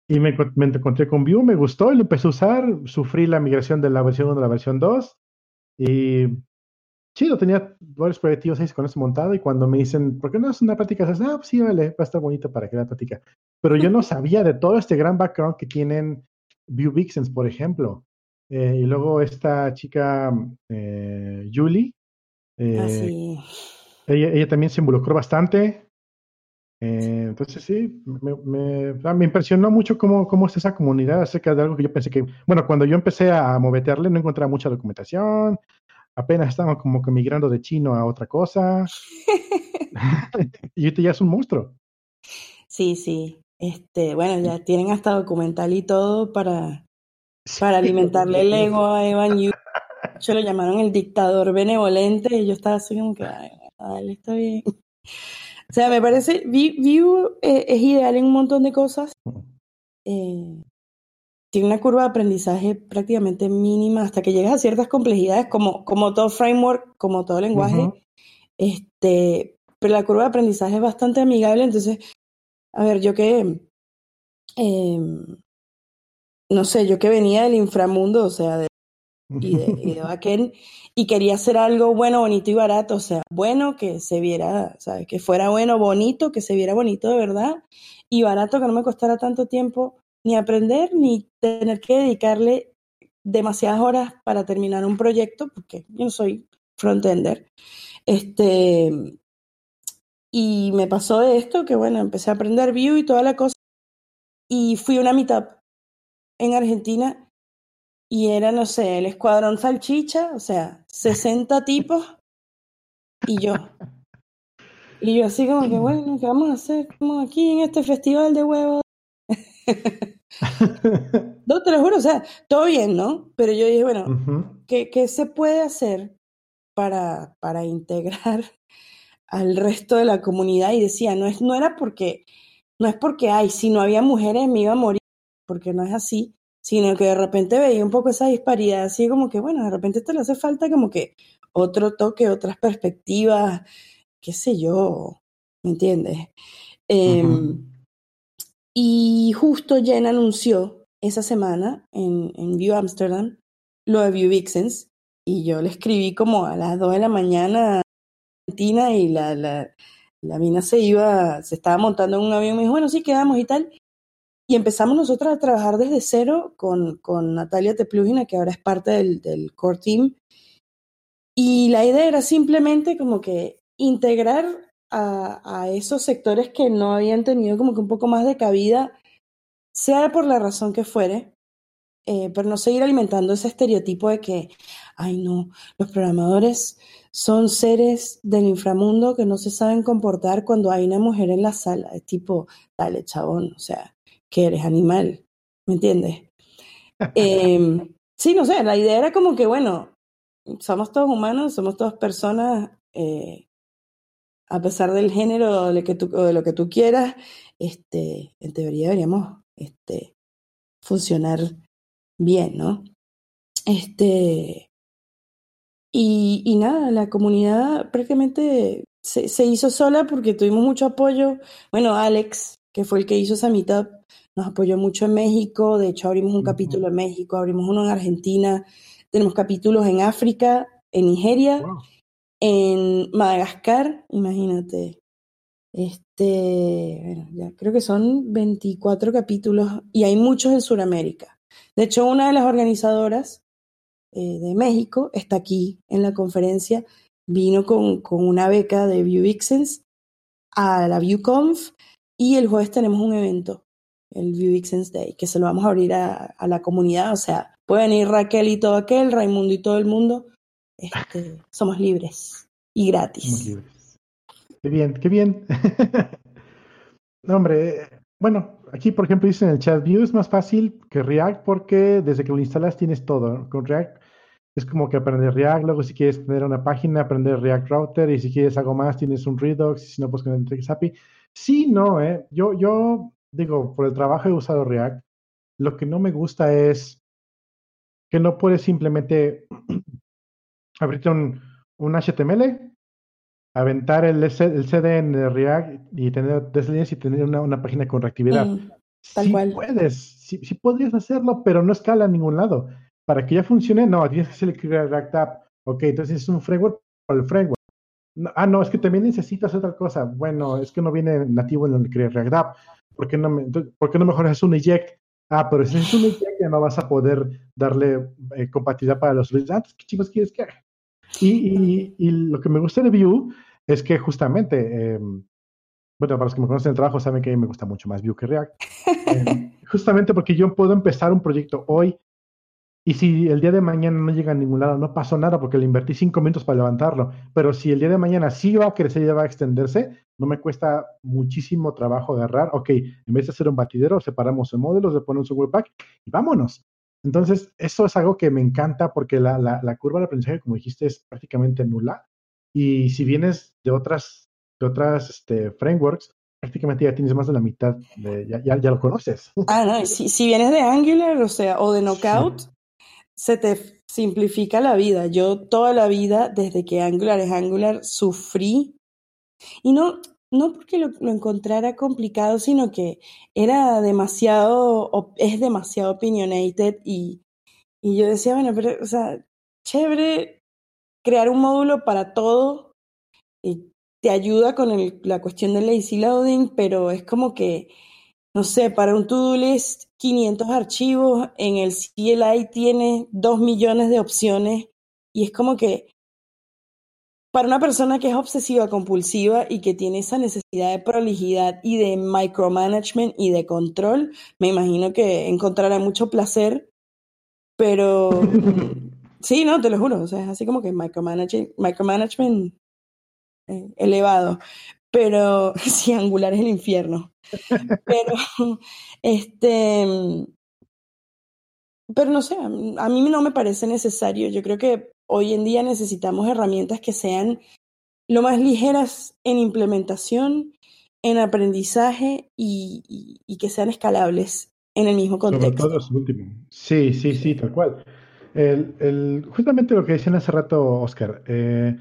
Y me, me encontré con Vue, me gustó y lo empecé a usar. Sufrí la migración de la versión 1 a la versión 2. Y chido, tenía varios proyectos ahí con eso montado. Y cuando me dicen, ¿por qué no es una práctica? Dices, ah, pues sí, vale, va a estar bonito para que la práctica. Pero yo no sabía de todo este gran background que tienen Vue Vixens, por ejemplo. Eh, y luego esta chica, eh, Julie, eh, así. ella, ella también se involucró bastante. Eh, entonces sí, me, me- ah, me impresionó mucho cómo, cómo es esa comunidad acerca de algo que yo pensé que, bueno, cuando yo empecé a movetearle no encontraba mucha documentación, apenas estaban como que migrando de chino a otra cosa, y ahorita ya es un monstruo. Sí, sí. Este, bueno, ya tienen hasta documental y todo para, para alimentarle el ego a Evan Yu. Se lo llamaron el dictador benevolente y yo estaba así como que, ay, dale, está bien. O sea, me parece, Vi- Vue eh, es ideal en un montón de cosas. Eh, tiene una curva de aprendizaje prácticamente mínima hasta que llegas a ciertas complejidades, como, como todo framework, como todo lenguaje. Este, pero la curva de aprendizaje es bastante amigable, entonces, a ver, yo que, eh, no sé, yo que venía del inframundo, o sea, de, y de, y de backend, y quería hacer algo bueno, bonito y barato, o sea, bueno, que se viera, ¿sabes? Que fuera bueno, bonito, que se viera bonito de verdad, y barato, que no me costara tanto tiempo ni aprender, ni tener que dedicarle demasiadas horas para terminar un proyecto, porque yo no soy frontender. Este, y me pasó esto, que bueno, empecé a aprender Vue y toda la cosa, y fui a una meetup en Argentina, y era, no sé, el escuadrón salchicha, o sea, 60 tipos, y yo. Y yo así como que, bueno, ¿qué vamos a hacer? Estamos aquí en este festival de huevos. No, te lo juro, o sea, todo bien, ¿no? Pero yo dije, bueno, Ujú. ¿qué, qué se puede hacer para, para integrar al resto de la comunidad? Y decía, no, es, no era porque, no es porque, ay, si no había mujeres me iba a morir, porque no es así, sino que de repente veía un poco esa disparidad, así como que, bueno, de repente te le hace falta como que otro toque, otras perspectivas, qué sé yo, ¿me entiendes? Em, Ujú. y justo Jen anunció esa semana en, en View Amsterdam lo de View Vixens y yo le escribí como a las 2 de la mañana a Argentina y la, la, la mina se iba, se estaba montando en un avión y me dijo, bueno, sí, quedamos y tal. Y empezamos nosotros a trabajar desde cero con, con Natalia Teplugina, que ahora es parte del, del core team. Y la idea era simplemente como que integrar a, a, esos sectores que no habían tenido como que un poco más de cabida, sea por la razón que fuere, eh, pero no seguir alimentando ese estereotipo de que, ay no, los programadores son seres del inframundo que no se saben comportar cuando hay una mujer en la sala. Es tipo, dale, chabón, o sea, que eres animal, ¿me entiendes? eh, sí, no sé, la idea era como que, bueno, somos todos humanos, somos todas personas, eh, a pesar del género de, que tú, o de lo que tú quieras, este, en teoría deberíamos este, funcionar bien, ¿no? Este, y, y nada, la comunidad prácticamente se, se, hizo sola porque tuvimos mucho apoyo. Bueno, Alex, que fue el que hizo esa meetup, nos apoyó mucho en México. De hecho, abrimos un uh -huh. capítulo en México, abrimos uno en Argentina, tenemos capítulos en África, en Nigeria, wow. en Madagascar, imagínate. Este, bueno, ya creo que son 24 capítulos y hay muchos en Sudamérica. De hecho, una de las organizadoras eh, de México está aquí en la conferencia, vino con, con una beca de ViewXens a la ViewConf y el jueves tenemos un evento, el ViewXens Day, que se lo vamos a abrir a, a, la comunidad. O sea, pueden ir Raquel y todo aquel, Raimundo y todo el mundo. Este, somos libres y gratis. Somos libres. Qué bien, qué bien. hombre, bueno, aquí por ejemplo dice en el chat, Vue es más fácil que React porque desde que lo instalas tienes todo. Con React es como que aprender React, luego si quieres tener una página, aprender React Router y si quieres algo más tienes un Redux y si no, pues con el API. Sí, no, eh. Yo, yo digo, por el trabajo he usado React. Lo que no me gusta es que no puedes simplemente abrirte un, un HTML, aventar el, el, CD en React y tener tres líneas y tener una, una página con reactividad. Mm, tal sí cual. puedes, sí, sí, podrías hacerlo, pero no escala a ningún lado. Para que ya funcione, no, tienes que hacer el React App. Ok, entonces es un framework para el framework. No, ah, no, es que también necesitas otra cosa. Bueno, es que no viene nativo en el React App. ¿Por qué no, me, ¿por qué no mejor es un eject? Ah, pero si es un eject ya no vas a poder darle eh, compatibilidad para los resultados. ¿Qué chicos quieres que haga? Y, y, y, lo que me gusta de Vue es que justamente, eh, bueno, para los que me conocen el trabajo saben que me gusta mucho más Vue que React. eh, justamente porque yo puedo empezar un proyecto hoy y si el día de mañana no llega a ningún lado, no pasó nada porque le invertí cinco minutos para levantarlo. Pero si el día de mañana sí va a crecer y va a extenderse, no me cuesta muchísimo trabajo agarrar. Ok, en vez de hacer un batidero, separamos en módulos, le ponemos un webpack y vámonos. Entonces, eso es algo que me encanta porque la, la, la curva de aprendizaje, como dijiste, es prácticamente nula. Y si vienes de otras, de otras este, frameworks, prácticamente ya tienes más de la mitad, de, ya, ya, ya, lo conoces. Ah, no, si, si, vienes de Angular, o sea, o de Knockout, sí. se te simplifica la vida. Yo toda la vida, desde que Angular es Angular, sufrí. Y no, no porque lo, encontrara complicado, sino que era demasiado, es demasiado opinionated y, y yo decía, bueno, pero, o sea, chévere crear un módulo para todo y te ayuda con la cuestión del lazy loading, pero es como que, no sé, para un to-do list, 500 archivos, en el CLI tiene 2 millones de opciones y es como que para una persona que es obsesiva compulsiva y que tiene esa necesidad de prolijidad y de micromanagement y de control, me imagino que encontrará mucho placer, pero sí, no, te lo juro, o sea, es así como que micromanagement, micromanagement eh, elevado, pero sí, angular es el infierno. Pero, este, pero no sé, a mí no me parece necesario, yo creo que hoy en día necesitamos herramientas que sean lo más ligeras en implementación, en aprendizaje y, y, y que sean escalables en el mismo contexto. Sobre todo es último. Sí, sí, sí, tal cual. El, el, justamente lo que decían hace rato, Oscar, eh,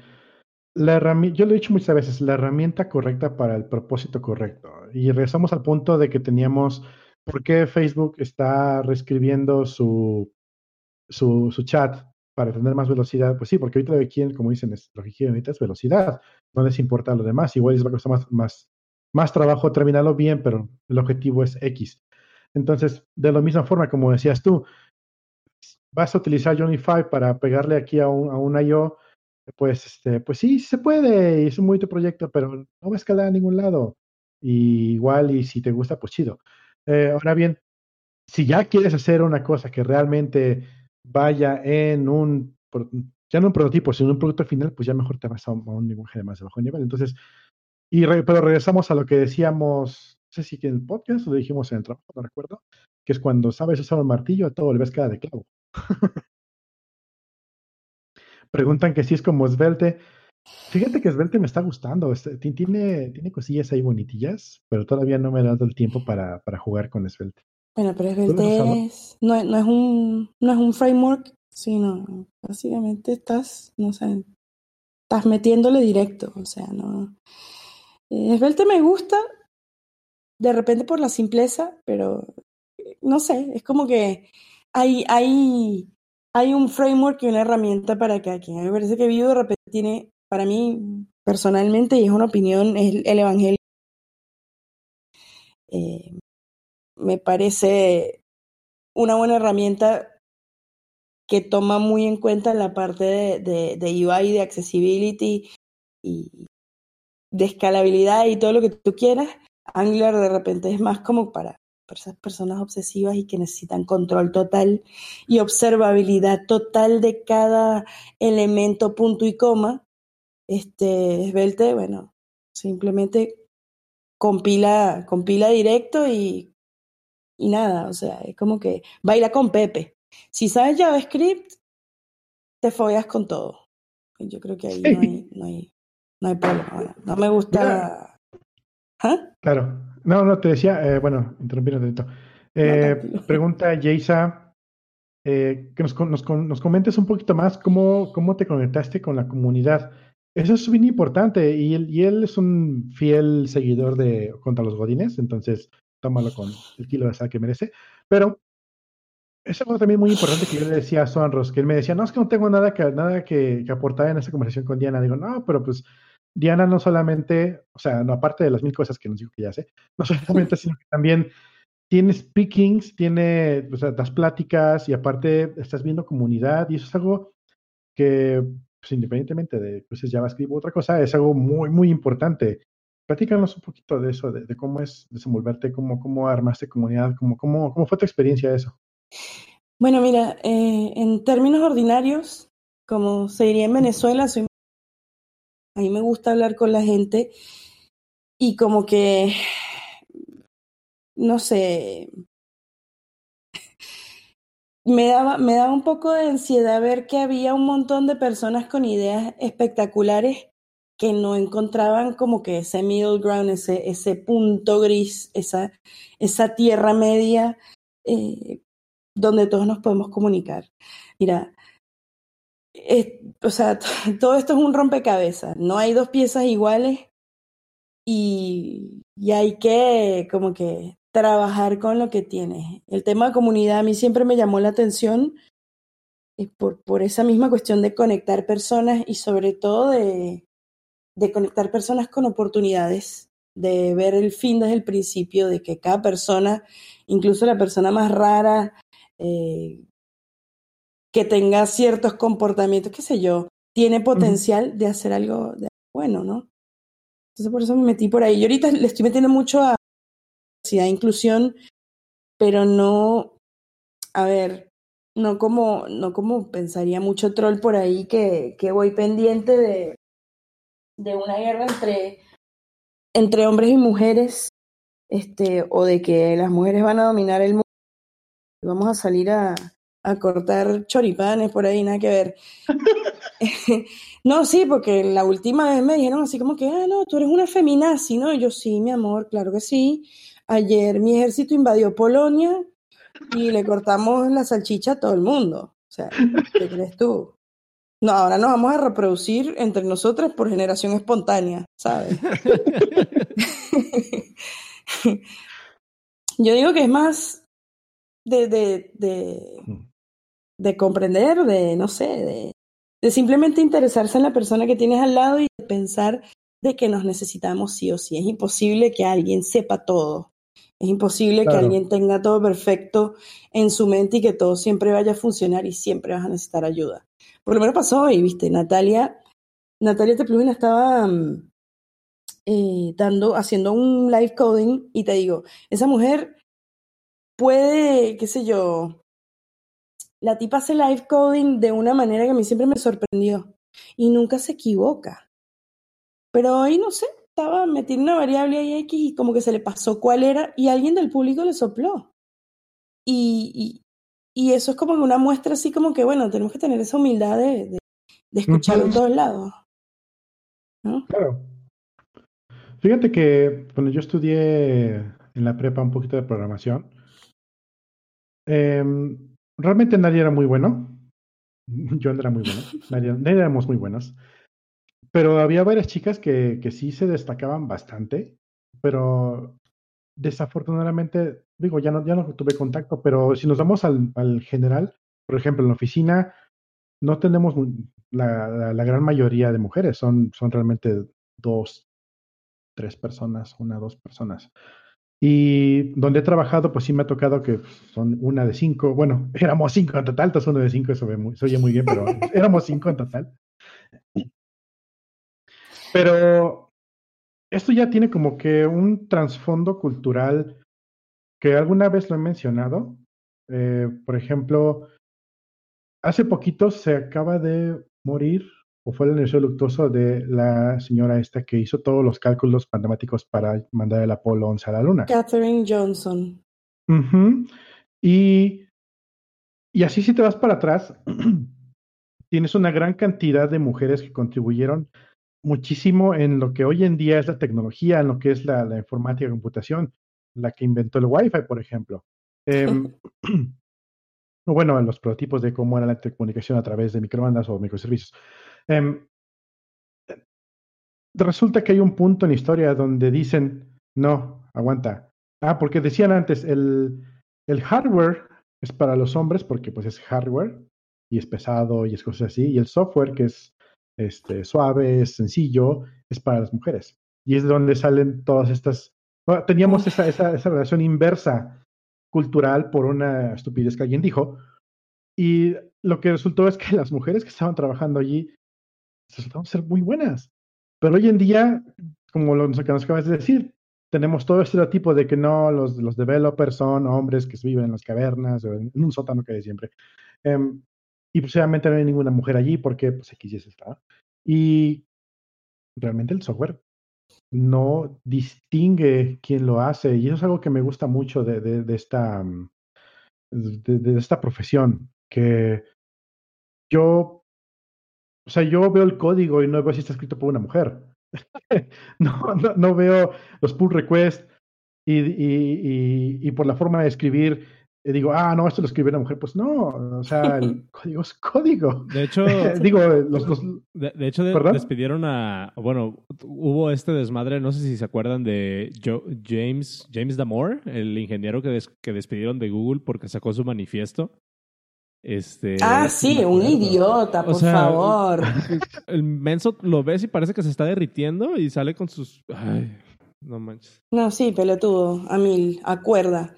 la yo lo he dicho muchas veces, la herramienta correcta para el propósito correcto. Y regresamos al punto de que teníamos, ¿por qué Facebook está reescribiendo su, su, su chat para tener más velocidad, pues sí, porque ahorita lo que como dicen, es, lo que quieren ahorita es velocidad, no les importa lo demás, igual les va a costar más, más, más trabajo terminarlo bien, pero el objetivo es X. Entonces, de la misma forma, como decías tú, vas a utilizar Unify para pegarle aquí a un, a IO, pues, este, pues sí, se puede, es un bonito proyecto, pero no va a escalar a ningún lado. Igual, y si te gusta, pues chido. Eh, ahora bien, si ya quieres hacer una cosa que realmente vaya en un, ya no un prototipo, sino un producto final, pues ya mejor te vas a un, lenguaje de más de bajo nivel. Entonces, y pero regresamos a lo que decíamos, no sé si en el podcast o lo dijimos en el trabajo, no recuerdo, que es cuando sabes usar un martillo, a todo le ves cada de clavo. Preguntan que si es como Svelte. Fíjate que Svelte me está gustando. Este, tiene, tiene cosillas ahí bonitillas, pero todavía no me he dado el tiempo para, para jugar con Svelte. Bueno, pero Svelte es, no, no, es un, no es un framework, sino básicamente estás, no sé, estás metiéndole directo. O sea, no. Eh, Svelte me gusta de repente por la simpleza, pero no sé, es como que hay, hay hay un framework y una herramienta para cada quien. A mí me parece que Vue de repente tiene, para mí personalmente, y es una opinión, es el, Evangelio. Eh, me parece una buena herramienta que toma muy en cuenta la parte de, de, UI, de accessibility y de escalabilidad y todo lo que tú quieras. Angular de repente es más como para esas personas obsesivas y que necesitan control total y observabilidad total de cada elemento, punto y coma, este Svelte, bueno, simplemente compila, compila directo y, y nada, o sea, es como que baila con Pepe. Si sabes JavaScript, te follas con todo. Yo creo que ahí no hay, no hay, no hay problema. no me gusta. ¿Ah? Claro, no, no, te decía, eh, bueno, interrumpí un momento. Eh, pregunta Jaisa, eh, que nos, nos, nos, comentes un poquito más cómo, cómo te conectaste con la comunidad. Eso es bien importante y él, y él es un fiel seguidor de Contra los Godines, entonces tómalo con el kilo de sal que merece. Pero es algo también muy importante que yo le decía a Sonros, que él me decía, no, es que no tengo nada que, nada que, que aportar en esa conversación con Diana. Digo, no, pero pues Diana no solamente, o sea, no aparte de las mil cosas que nos dijo que ya sé, no solamente, sino que también tiene speakings, tiene, o sea, das pláticas y aparte estás viendo comunidad y eso es algo que, pues, independientemente de uses JavaScript u otra cosa, es algo muy, muy importante. Platícanos un poquito de eso, de, cómo es desenvolverte, cómo, cómo armaste comunidad, cómo, cómo, cómo fue tu experiencia de eso. Bueno, mira, eh, en términos ordinarios, como se diría en Venezuela, soy a mí me gusta hablar con la gente y como que, no sé, me daba, me daba un poco de ansiedad ver que había un montón de personas con ideas espectaculares que no encontraban como que ese middle ground, ese, ese punto gris, esa, esa tierra media eh, donde todos nos podemos comunicar. Mira, o sea, todo esto es un rompecabezas, no hay dos piezas iguales y, y, hay que como que trabajar con lo que tienes. El tema de comunidad a mí siempre me llamó la atención eh, por, por esa misma cuestión de conectar personas y sobre todo de, de conectar personas con oportunidades, de ver el fin desde el principio, de que cada persona, incluso la persona más rara, eh, que tenga ciertos comportamientos, qué sé yo, tiene potencial de hacer algo de bueno, ¿no? Entonces por eso me metí por ahí. Yo ahorita le estoy metiendo mucho a diversidad e inclusión, pero no, a ver, no como, no como pensaría mucho troll por ahí que, que voy pendiente de, de una guerra entre, entre hombres y mujeres, este, o de que las mujeres van a dominar el mundo. Vamos a salir a, a cortar choripanes por ahí, nada que ver. no, sí, porque la última vez me dijeron así como que, ah, no, tú eres una feminazi, ¿no? Y yo, sí, mi amor, claro que sí. Ayer mi ejército invadió Polonia y le cortamos la salchicha a todo el mundo. O sea, ¿qué crees tú? No, ahora nos vamos a reproducir entre nosotras por generación espontánea, ¿sabes? Yo digo que es más de, de, de, de comprender, de, no sé, de, de simplemente interesarse en la persona que tienes al lado y de pensar de que nos necesitamos sí o sí. Es imposible que alguien sepa todo. Es imposible que alguien tenga todo perfecto en su mente y que todo siempre vaya a funcionar y siempre vas a necesitar ayuda. Por lo menos pasó hoy, viste, Natalia Natalia Teplugina estaba mm, eh, dando, haciendo un live coding y te digo, esa mujer puede, qué sé yo, la tipa hace live coding de una manera que a mí siempre me sorprendió y nunca se equivoca. Pero hoy no sé, estaba metiendo una variable ahí X y como que se le pasó cuál era y alguien del público le sopló. Y, y, eso es como una muestra así como que, bueno, tenemos que tener esa humildad de, de, escuchar de todos lados. ¿no? Claro. Fíjate que cuando yo estudié en la prepa un poquito de programación, em, realmente nadie era muy bueno. Yo no era muy bueno. Nadie, nadie éramos muy buenos. Pero había varias chicas que, que sí se destacaban bastante, pero desafortunadamente, digo, ya no, ya no tuve contacto, pero si nos vamos al, al general, por ejemplo, en la oficina, no tenemos la, la, la, gran mayoría de mujeres, son, son realmente dos, tres personas, una, dos personas. Y donde he trabajado, pues sí me ha tocado que son una de cinco, bueno, éramos cinco en total, entonces uno de cinco, eso se oye muy bien, pero éramos cinco en total. Pero esto ya tiene como que un trasfondo cultural que alguna vez lo he mencionado. Eh, por ejemplo, hace poquito se acaba de morir o fue el aniversario luctuoso de la señora esta que hizo todos los cálculos matemáticos para mandar el Apolo 11 a la Luna. Katherine Johnson. Uh -huh. y, y así si te vas para atrás, tienes una gran cantidad de mujeres que contribuyeron muchísimo en lo que hoy en día es la tecnología, en lo que es la, la informática y computación, la que inventó el Wi-Fi, por ejemplo. Eh, bueno, en los prototipos de cómo era la comunicación a través de microbandas o microservicios. Eh, resulta que hay un punto en la historia donde dicen, no, aguanta. Ah, porque decían antes, el, el hardware es para los hombres porque pues es hardware y es pesado y es cosas así, y el software que es este, suave, es sencillo, es para las mujeres. Y es de donde salen todas estas... Teníamos esa, esa, esa, relación inversa cultural por una estupidez que alguien dijo. Y lo que resultó es que las mujeres que estaban trabajando allí resultaron ser muy buenas. Pero hoy en día, como lo que nos acabas de decir, tenemos todo este tipo de que no, los, los developers son hombres que viven en las cavernas o en un sótano que hay siempre. Um, y posiblemente no hay ninguna mujer allí porque pues X y está. Y realmente el software no distingue quién lo hace y eso es algo que me gusta mucho de, esta de, de, esta profesión que yo o sea yo veo el código y no veo si está escrito por una mujer. No, no, veo los pull requests y, y, y por la forma de escribir y digo, ah, no, esto lo escribió una mujer. Pues no, o sea, el código es código. De hecho, digo, los, los de, de, hecho, de, despidieron a, bueno, hubo este desmadre, no sé si se acuerdan de Joe, James, James Damore, el ingeniero que, des, que despidieron de Google porque sacó su manifiesto. Este, ah, sí, un idiota, por o sea, favor. El menso lo ves y parece que se está derritiendo y sale con sus. Ay, no manches. No, sí, pelotudo, a mil, acuerda.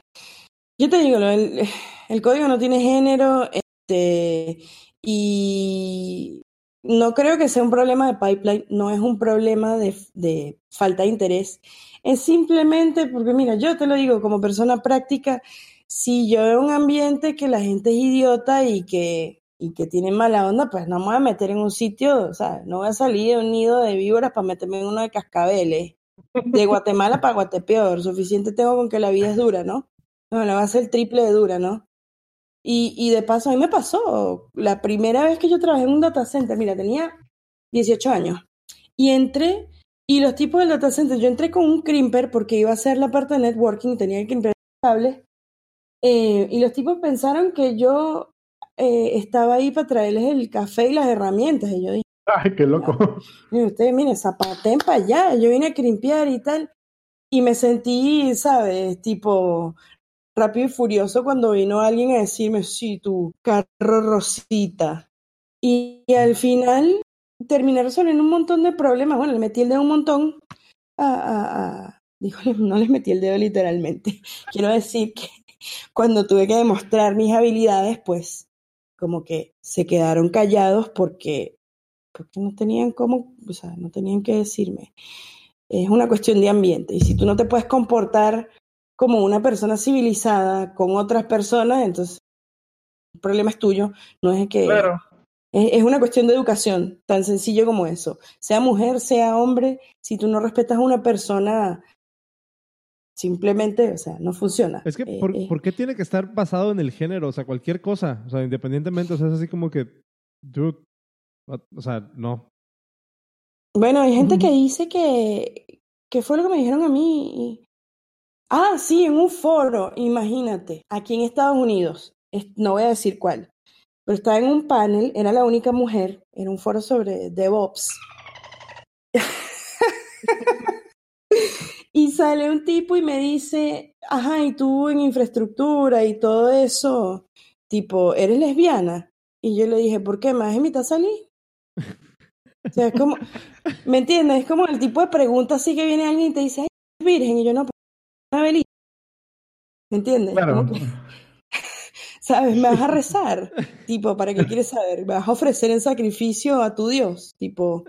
Yo te digo, el, el código no tiene género este, y no creo que sea un problema de pipeline, no es un problema de, de, falta de interés. Es simplemente porque, mira, yo te lo digo como persona práctica, si yo veo un ambiente que la gente es idiota y que, y que tiene mala onda, pues no me voy a meter en un sitio, o sea, no voy a salir de un nido de víboras para meterme en uno de cascabeles. De Guatemala para Guatepeor, suficiente tengo con que la vida es dura, ¿no? No, la va a ser el triple de dura, ¿no? Y, y de paso, a mí me pasó, la primera vez que yo trabajé en un data center, mira, tenía 18 años, y entré, y los tipos del data center, yo entré con un crimper porque iba a hacer la parte de networking, tenía el crimper cable, eh, y los tipos pensaron que yo eh, estaba ahí para traerles el café y las herramientas, y yo dije, ¡ay, qué loco! Y ustedes, miren, zapaten para allá, yo vine a crimpear y tal, y me sentí, ¿sabes? Tipo rápido y furioso cuando vino alguien a decirme, sí, tu carro rosita. Y, al final terminé resolviendo un montón de problemas. Bueno, le metí el dedo un montón a, a, a dijo, no les metí el dedo literalmente. Quiero decir que cuando tuve que demostrar mis habilidades, pues como que se quedaron callados porque porque no tenían cómo, o sea, no tenían que decirme. Es una cuestión de ambiente. Y si tú no te puedes comportar como una persona civilizada con otras personas, entonces el problema es tuyo, no es que... Claro. Es, es una cuestión de educación, tan sencillo como eso. Sea mujer, sea hombre, si tú no respetas a una persona, simplemente, o sea, no funciona. Es que, Eh, ¿por, eh, por qué tiene que estar basado en el género? O sea, cualquier cosa. O sea, independientemente, o sea, es así como que, dude, what- o sea, no. Bueno, hay gente que dice que, que fue lo que me dijeron a mí. Ah, sí, en un foro, imagínate, aquí en Estados Unidos, no voy a decir cuál, pero estaba en un panel, era la única mujer, en un foro sobre DevOps. Y sale un tipo y me dice, ajá, y tú en infraestructura y todo eso, tipo, ¿eres lesbiana? Y yo le dije, ¿por qué? ¿Me vas a invitar a salir? O sea, es como, ¿me entiendes? Es como el tipo de pregunta así que viene alguien y te dice, ay, ¿eres virgen, y yo no, velita. ¿Me entiendes? Claro. Que, ¿Sabes? Me vas a rezar. Tipo, ¿para qué quieres saber? Me vas a ofrecer en sacrificio a tu Dios. Tipo,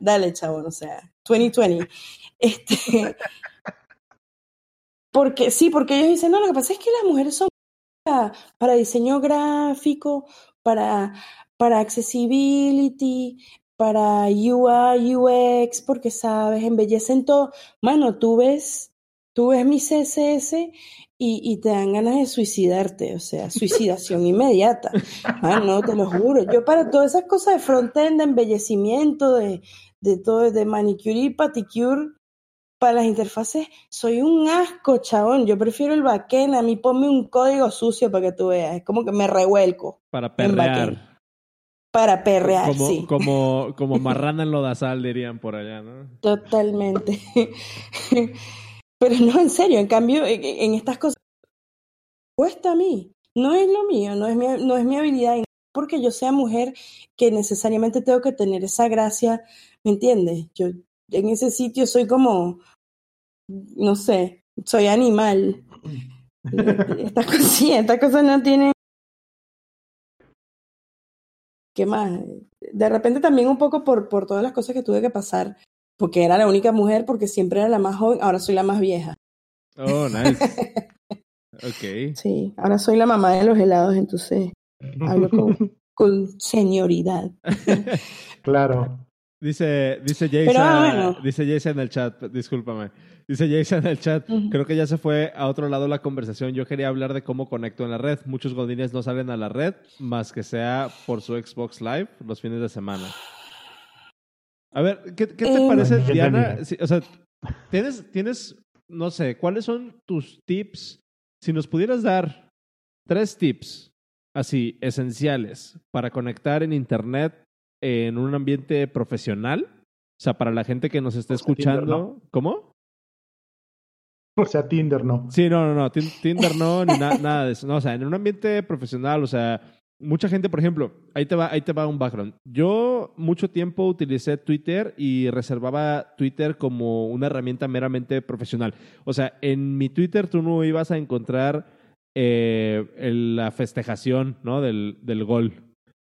dale, chabón, o sea, 2020. Este. Porque, sí, porque ellos dicen, no, lo que pasa es que las mujeres son para, para diseño gráfico, para, para accessibility, para UI, UX, porque sabes, embellecen todo. Mano, tú ves, tú ves mi CSS y, y te dan ganas de suicidarte, o sea, suicidación inmediata. Ah, no, te lo juro. Yo para todas esas cosas de frontend, de embellecimiento, de, de todo, de manicure y paticure, para las interfaces, soy un asco, chabón. Yo prefiero el backend. A mí ponme un código sucio para que tú veas. Es como que me revuelco Para perrear. Para perrear, como, sí. como, como marrana en lodazal, dirían por allá, ¿no? Totalmente. Pero no, en serio, en cambio, en, en estas cosas, cuesta a mí. No es lo mío, no es mi, no es mi habilidad. Y no porque yo sea mujer que necesariamente tengo que tener esa gracia, ¿me entiendes? Yo en ese sitio soy como, no sé, soy animal. Estas cosas, sí, estas cosas no tienen... ¿Qué más? De repente también un poco por, por todas las cosas que tuve que pasar, porque era la única mujer, porque siempre era la más joven, ahora soy la más vieja. Oh, nice. Ok. Sí, ahora soy la mamá de los helados, entonces hablo con, con senioridad. Claro. Dice, dice Jason, Pero, ah, bueno. dice Jason en el chat, discúlpame. Dice Jason en el chat, creo que ya se fue a otro lado la conversación. Yo quería hablar de cómo conecto en la red. Muchos godines no salen a la red más que sea por su Xbox Live los fines de semana. A ver, ¿qué, qué te Eh, parece, Bueno, Diana? Sí, o sea, tienes, tienes, no sé, ¿cuáles son tus tips? Si nos pudieras dar tres tips así esenciales para conectar en Internet en un ambiente profesional, o sea, para la gente que nos está Tinder, escuchando, ¿cómo? O sea, Tinder no. Sí, no, no, no, Tin- Tinder no, ni na- nada de eso. No, o sea, en un ambiente profesional, o sea, mucha gente, por ejemplo, ahí te va, ahí te va un background. Yo mucho tiempo utilicé Twitter y reservaba Twitter como una herramienta meramente profesional. O sea, en mi Twitter tú no ibas a encontrar eh, el- la festejación, ¿no? Del, del gol.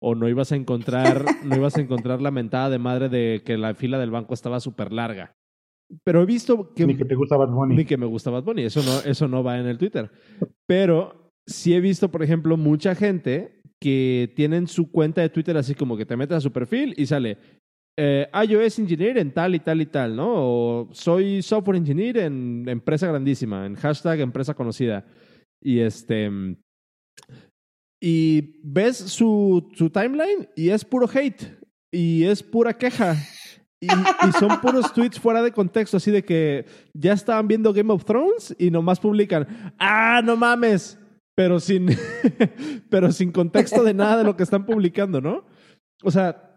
O no ibas a encontrar, no ibas a encontrar la mentada de madre de que la fila del banco estaba súper larga. Pero he visto que Ni que te gusta Bad Bunny. ni que me gusta Bad Bunny. Eso no, eso no va en el Twitter. Pero sí he visto, por ejemplo, mucha gente que tienen su cuenta de Twitter así como que te metes a su perfil y sale eh, iOS Engineer en tal y tal y tal, ¿no? O soy software engineer en empresa grandísima, en hashtag empresa conocida. Y este. Y ves su, su timeline y es puro hate. Y es pura queja. Y, y son puros tweets fuera de contexto, así de que ya estaban viendo Game of Thrones y nomás publican, ah, no mames, pero sin, pero sin contexto de nada de lo que están publicando, ¿no? O sea,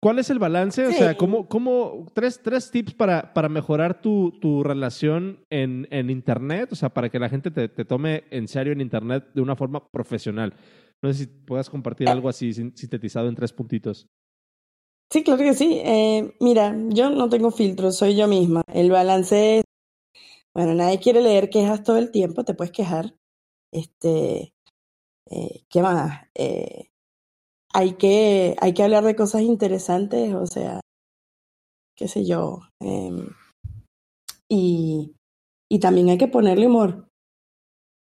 ¿cuál es el balance? O Sí. sea, ¿cómo, cómo, tres, tres tips para, para mejorar tu, tu relación en, en Internet? O sea, para que la gente te, te tome en serio en Internet de una forma profesional. No sé si puedas compartir algo así sin- sintetizado en tres puntitos. Sí, claro que sí. Eh, mira, yo no tengo filtro, soy yo misma. El balance es, bueno, nadie quiere leer quejas todo el tiempo, te puedes quejar. Este, eh, ¿qué más? Eh, hay que, hay que hablar de cosas interesantes, o sea, qué sé yo. em, y, y también hay que ponerle humor.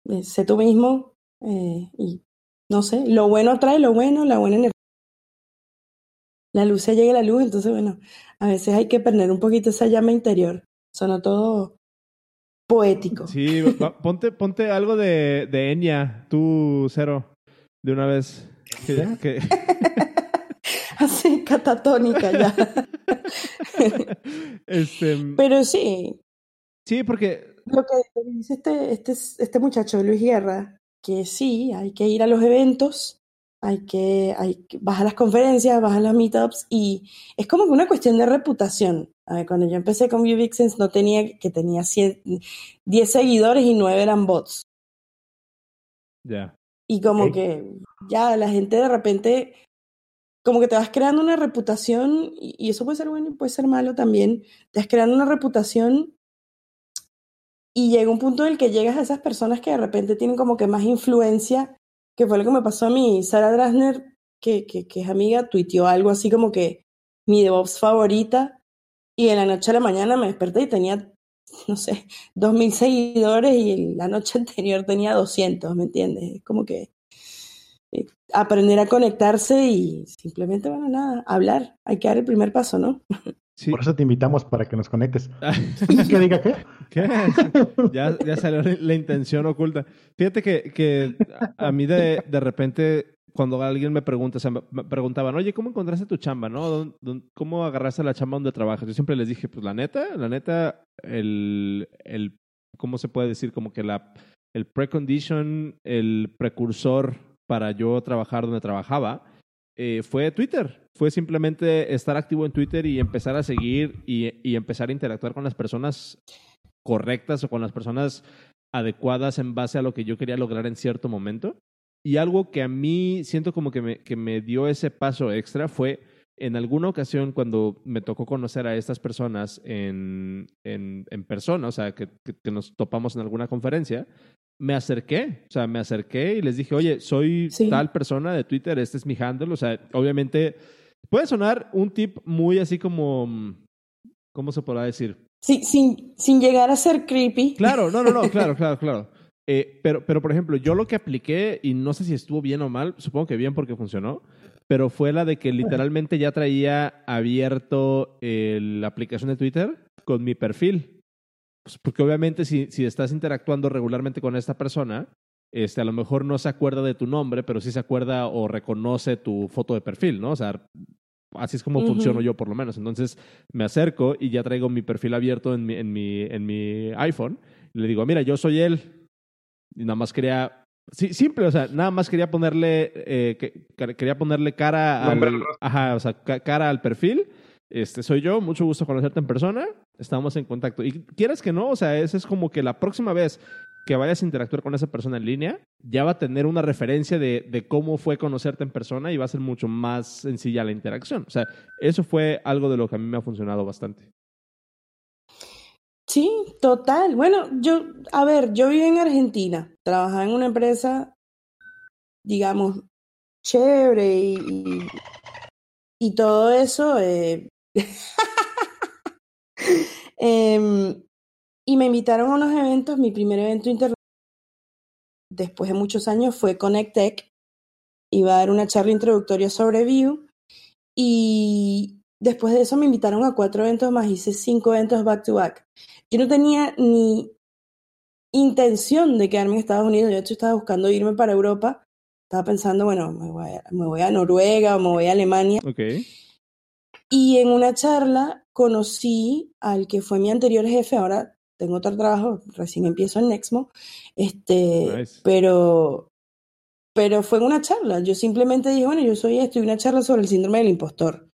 Eh, sé tú mismo eh, y no sé, lo bueno atrae lo bueno, la buena energía. La luz se llega a la luz, entonces bueno, a veces hay que perder un poquito esa llama interior. Sonó todo poético. Sí, va- ponte, ponte algo de, de Enya, tú, Cero, de una vez. Que- Así, catatónica ya. este, Pero sí, sí, porque lo que, lo que dice este, este, este muchacho, Luis Guerra, que sí, hay que ir a los eventos, hay que, hay que, vas a las conferencias, vas a las meetups y es como que una cuestión de reputación. A ver, cuando yo empecé con View Vixens no tenía, que tenía 100 10 seguidores y 9 eran bots. ya. Y como que ya la gente de repente, como que te vas creando una reputación, y, y eso puede ser bueno y puede ser malo también, te vas creando una reputación y llega un punto en el que llegas a esas personas que de repente tienen como que más influencia, que fue lo que me pasó a mí. Sara Drasner, que, que, es amiga, tuiteó algo así como que mi DevOps favorita, y de la noche a la mañana me desperté y tenía, no sé, dos mil seguidores y la noche anterior tenía 200, ¿me entiendes? Es como que eh, aprender a conectarse y simplemente, bueno, nada, hablar. Hay que dar el primer paso, ¿no? Sí. Por eso te invitamos para que nos conectes. ¿Qué diga qué? ¿Qué? Ya, ya salió la, intención oculta. Fíjate que, que a mí de, de repente, cuando alguien me pregunta, o sea, me preguntaban, oye, ¿cómo encontraste tu chamba, ¿Cómo agarraste la chamba donde trabajas? Yo siempre les dije, pues la neta, la neta, el, el ¿cómo se puede decir? Como que la, el precondition, el precursor para yo trabajar donde trabajaba, eh, fue Twitter. Fue simplemente estar activo en Twitter y empezar a seguir y, y empezar a interactuar con las personas correctas o con las personas adecuadas en base a lo que yo quería lograr en cierto momento. Y algo que a mí siento como que me, que me dio ese paso extra fue en alguna ocasión cuando me tocó conocer a estas personas en, en, en persona, o sea, que, que, que nos topamos en alguna conferencia, me acerqué, o sea, me acerqué y les dije, oye, soy Sí. tal persona de Twitter, este es mi handle, o sea, obviamente puede sonar un tip muy así como, mm, ¿cómo se podrá decir? Sí, sin, sin llegar a ser creepy. Claro, no, no, no, claro, claro, claro. Eh, pero, pero, por ejemplo, yo lo que apliqué, y no sé si estuvo bien o mal, supongo que bien porque funcionó, pero fue la de que literalmente ya traía abierto eh, la aplicación de Twitter con mi perfil. Pues porque obviamente si, si estás interactuando regularmente con esta persona, este, a lo mejor no se acuerda de tu nombre, pero sí se acuerda o reconoce tu foto de perfil, ¿no? O sea, así es como Ujú. funciono yo por lo menos. Entonces me acerco y ya traigo mi perfil abierto en mi, en mi, en mi iPhone. Y le digo, mira, yo soy él. Y nada más quería... Sí, simple, o sea, nada más quería ponerle, eh, que- que- quería ponerle cara al, ajá, o sea, ca- cara al perfil. Este, soy yo, mucho gusto conocerte en persona, estamos en contacto. Y quieras que no, o sea, esa es como que la próxima vez que vayas a interactuar con esa persona en línea, ya va a tener una referencia de, de cómo fue conocerte en persona y va a ser mucho más sencilla la interacción. O sea, eso fue algo de lo que a mí me ha funcionado bastante. Sí, total. Bueno, yo, a ver, yo vivo en Argentina, trabajaba en una empresa, digamos, chévere y, y, y todo eso. eh, em, y me invitaron a unos eventos, mi primer evento internacional después de muchos años fue Connect Tech. Iba a dar una charla introductoria sobre Vue y después de eso me invitaron a cuatro eventos más, hice cinco eventos back to back. Yo no tenía ni intención de quedarme en Estados Unidos, yo de hecho estaba buscando irme para Europa, estaba pensando, bueno, me voy a, me voy a Noruega o me voy a Alemania. Ok. Y en una charla conocí al que fue mi anterior jefe, ahora tengo otro trabajo, recién empiezo en Nexmo, este, Nice. pero, pero fue en una charla. Yo simplemente dije, bueno, yo soy esto, y una charla sobre el síndrome del impostor,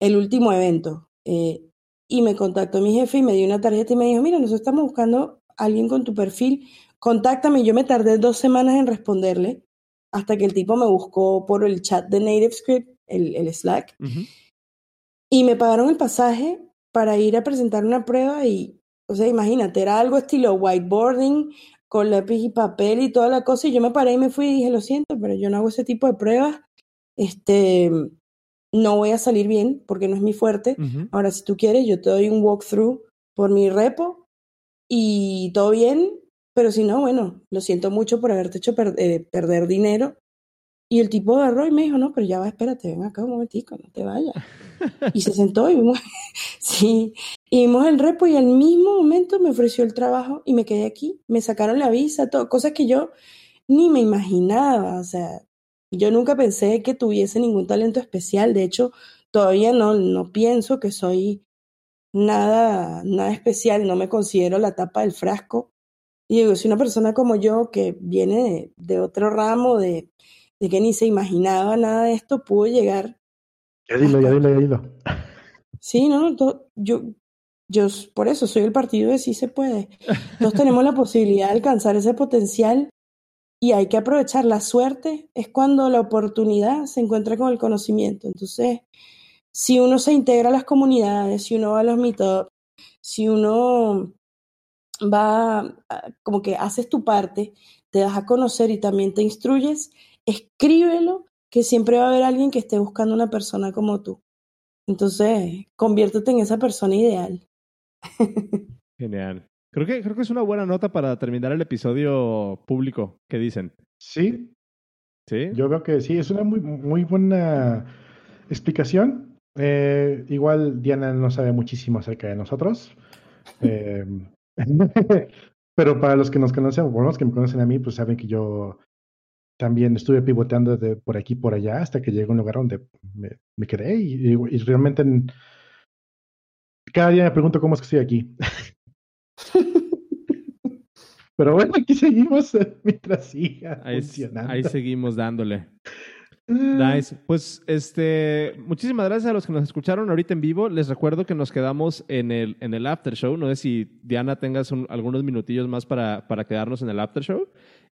el último evento. Eh, y me contactó mi jefe y me dio una tarjeta y me dijo, mira, nosotros estamos buscando a alguien con tu perfil, contáctame. Yo me tardé dos semanas en responderle hasta que el tipo me buscó por el chat de NativeScript, el, el Slack, Ujú. y me pagaron el pasaje para ir a presentar una prueba y, o sea, imagínate, era algo estilo whiteboarding, con lápiz y papel y toda la cosa, y yo me paré y me fui y dije, lo siento, pero yo no hago ese tipo de pruebas, este, no voy a salir bien porque no es mi fuerte. Ujú. Ahora, si tú quieres, yo te doy un walkthrough por mi repo y todo bien, pero si no, bueno, lo siento mucho por haberte hecho per- eh, perder dinero. Y el tipo agarró y me dijo, no, pero ya va, espérate, ven acá un momentico, no te vayas. Y se sentó y vimos, sí, y vimos el repo y al mismo momento me ofreció el trabajo y me quedé aquí. Me sacaron la visa, todo, cosas que yo ni me imaginaba, o sea, yo nunca pensé que tuviese ningún talento especial. De hecho, todavía no, no pienso que soy nada, nada especial, no me considero la tapa del frasco. Y digo, si una persona como yo, que viene de, de otro ramo, de, de que ni se imaginaba nada de esto, pudo llegar. Ya dilo, ya dilo, ya dilo. Sí, no, to- yo, yo por eso soy el partido de sí se puede. Todos tenemos la posibilidad de alcanzar ese potencial y hay que aprovechar. La suerte es cuando la oportunidad se encuentra con el conocimiento. Entonces, si uno se integra a las comunidades, si uno va a los meetups, si uno va, como que haces tu parte, te das a conocer y también te instruyes, escríbelo, que siempre va a haber alguien que esté buscando una persona como tú. Entonces, conviértete en esa persona ideal. Genial. Creo que, creo que es una buena nota para terminar el episodio público. ¿Qué dicen? Sí, ¿Sí? yo veo que sí, es una muy, muy buena explicación. Eh, igual Diana no sabe muchísimo acerca de nosotros. Eh, pero para los que nos conocen, o por lo menos que me conocen a mí, pues saben que yo también estuve pivoteando de por aquí por allá hasta que llegué a un lugar donde me, me quedé y, y- y realmente en- cada día me pregunto cómo es que estoy aquí. Pero bueno, aquí seguimos mientras siga Ahí, funcionando. ahí seguimos dándole. Ah, Nice. Pues este, muchísimas gracias a los que nos escucharon ahorita en vivo. Les recuerdo que nos quedamos en el, en el after show. No sé si Diana tengas un- algunos minutillos más para, para quedarnos en el after show.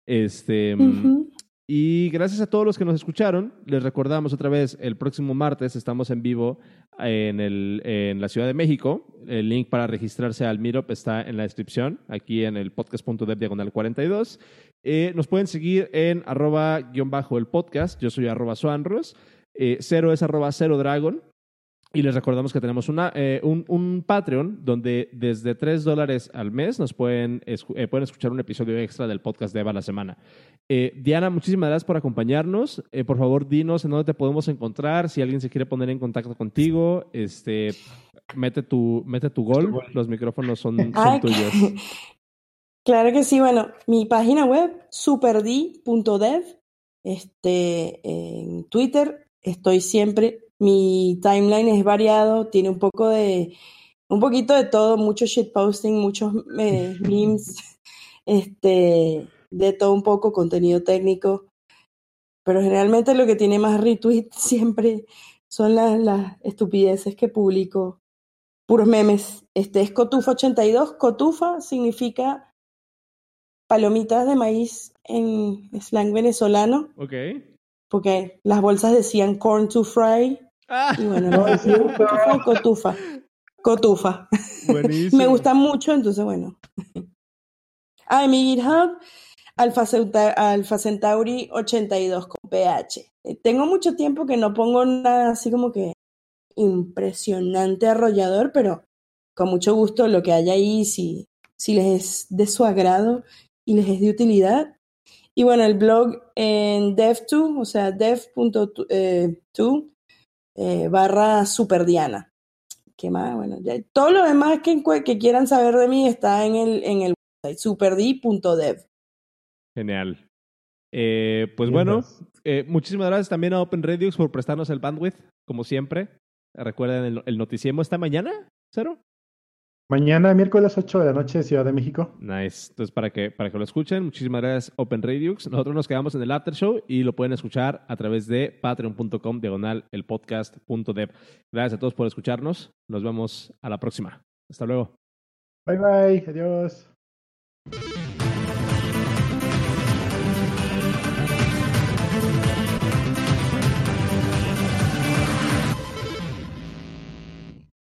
Este, mm, Ujú. Y gracias a todos los que nos escucharon. Les recordamos otra vez, el próximo martes estamos en vivo en, el, en la Ciudad de México. El link para registrarse al Meetup está en la descripción, aquí en el podcast.dev diagonal 42. Eh, nos pueden seguir en arroba guion bajo el podcast. Yo soy arroba suanros. Eh, cero es arroba cero dragon. Y les recordamos que tenemos una, eh, un, un Patreon donde desde 3 dólares al mes nos pueden, escu- eh, pueden escuchar un episodio extra del podcast de Eva a la semana. Eh, Diana, muchísimas gracias por acompañarnos. Por favor, dinos en dónde te podemos encontrar. Si alguien se quiere poner en contacto contigo, este, mete tu, mete tu gol. Los micrófonos son, son Ay, tuyos. Claro que sí, bueno, mi página web, superdi.dev, este, en Twitter estoy siempre, mi timeline es variado, tiene un poco de, un poquito de todo, mucho shitposting, muchos eh, memes, este, de todo un poco, contenido técnico, pero generalmente lo que tiene más retweets siempre son las, las estupideces que publico, puros memes. Este es Cotufa82, Cotufa significa palomitas de maíz en slang venezolano, Ok. porque las bolsas decían corn to fry, Ah, y bueno, lo decían cotufa cotufa. Cotufa. buenísimo. Me gusta mucho, entonces bueno. Ah, y mi GitHub, Alpha, Alpha Centauri 82 con PH. Eh, Tengo mucho tiempo que no pongo nada así como que impresionante arrollador, pero con mucho gusto lo que haya ahí, si, si les es de su agrado y les es de utilidad. Y bueno, el blog en dev2, o sea, dev.to eh, barra superdiana. ¿Qué más? Bueno, ya, todo lo demás que, quieran saber de mí está en el, en el website, superdi.dev. Genial. Eh, pues Bien, bueno, pues. eh, muchísimas gracias también a Open Radios por prestarnos el bandwidth, como siempre. Recuerden el, el noticiemo esta mañana, ¿cero? Mañana, miércoles 8 de la noche, Ciudad de México. Nice. Entonces, para que, para que lo escuchen, muchísimas gracias, Open Radios. Nosotros nos quedamos en el After Show y lo pueden escuchar a través de patreon.com, diagonal, el podcast.dev. Gracias a todos por escucharnos. Nos vemos a la próxima. Hasta luego. Bye bye, adiós.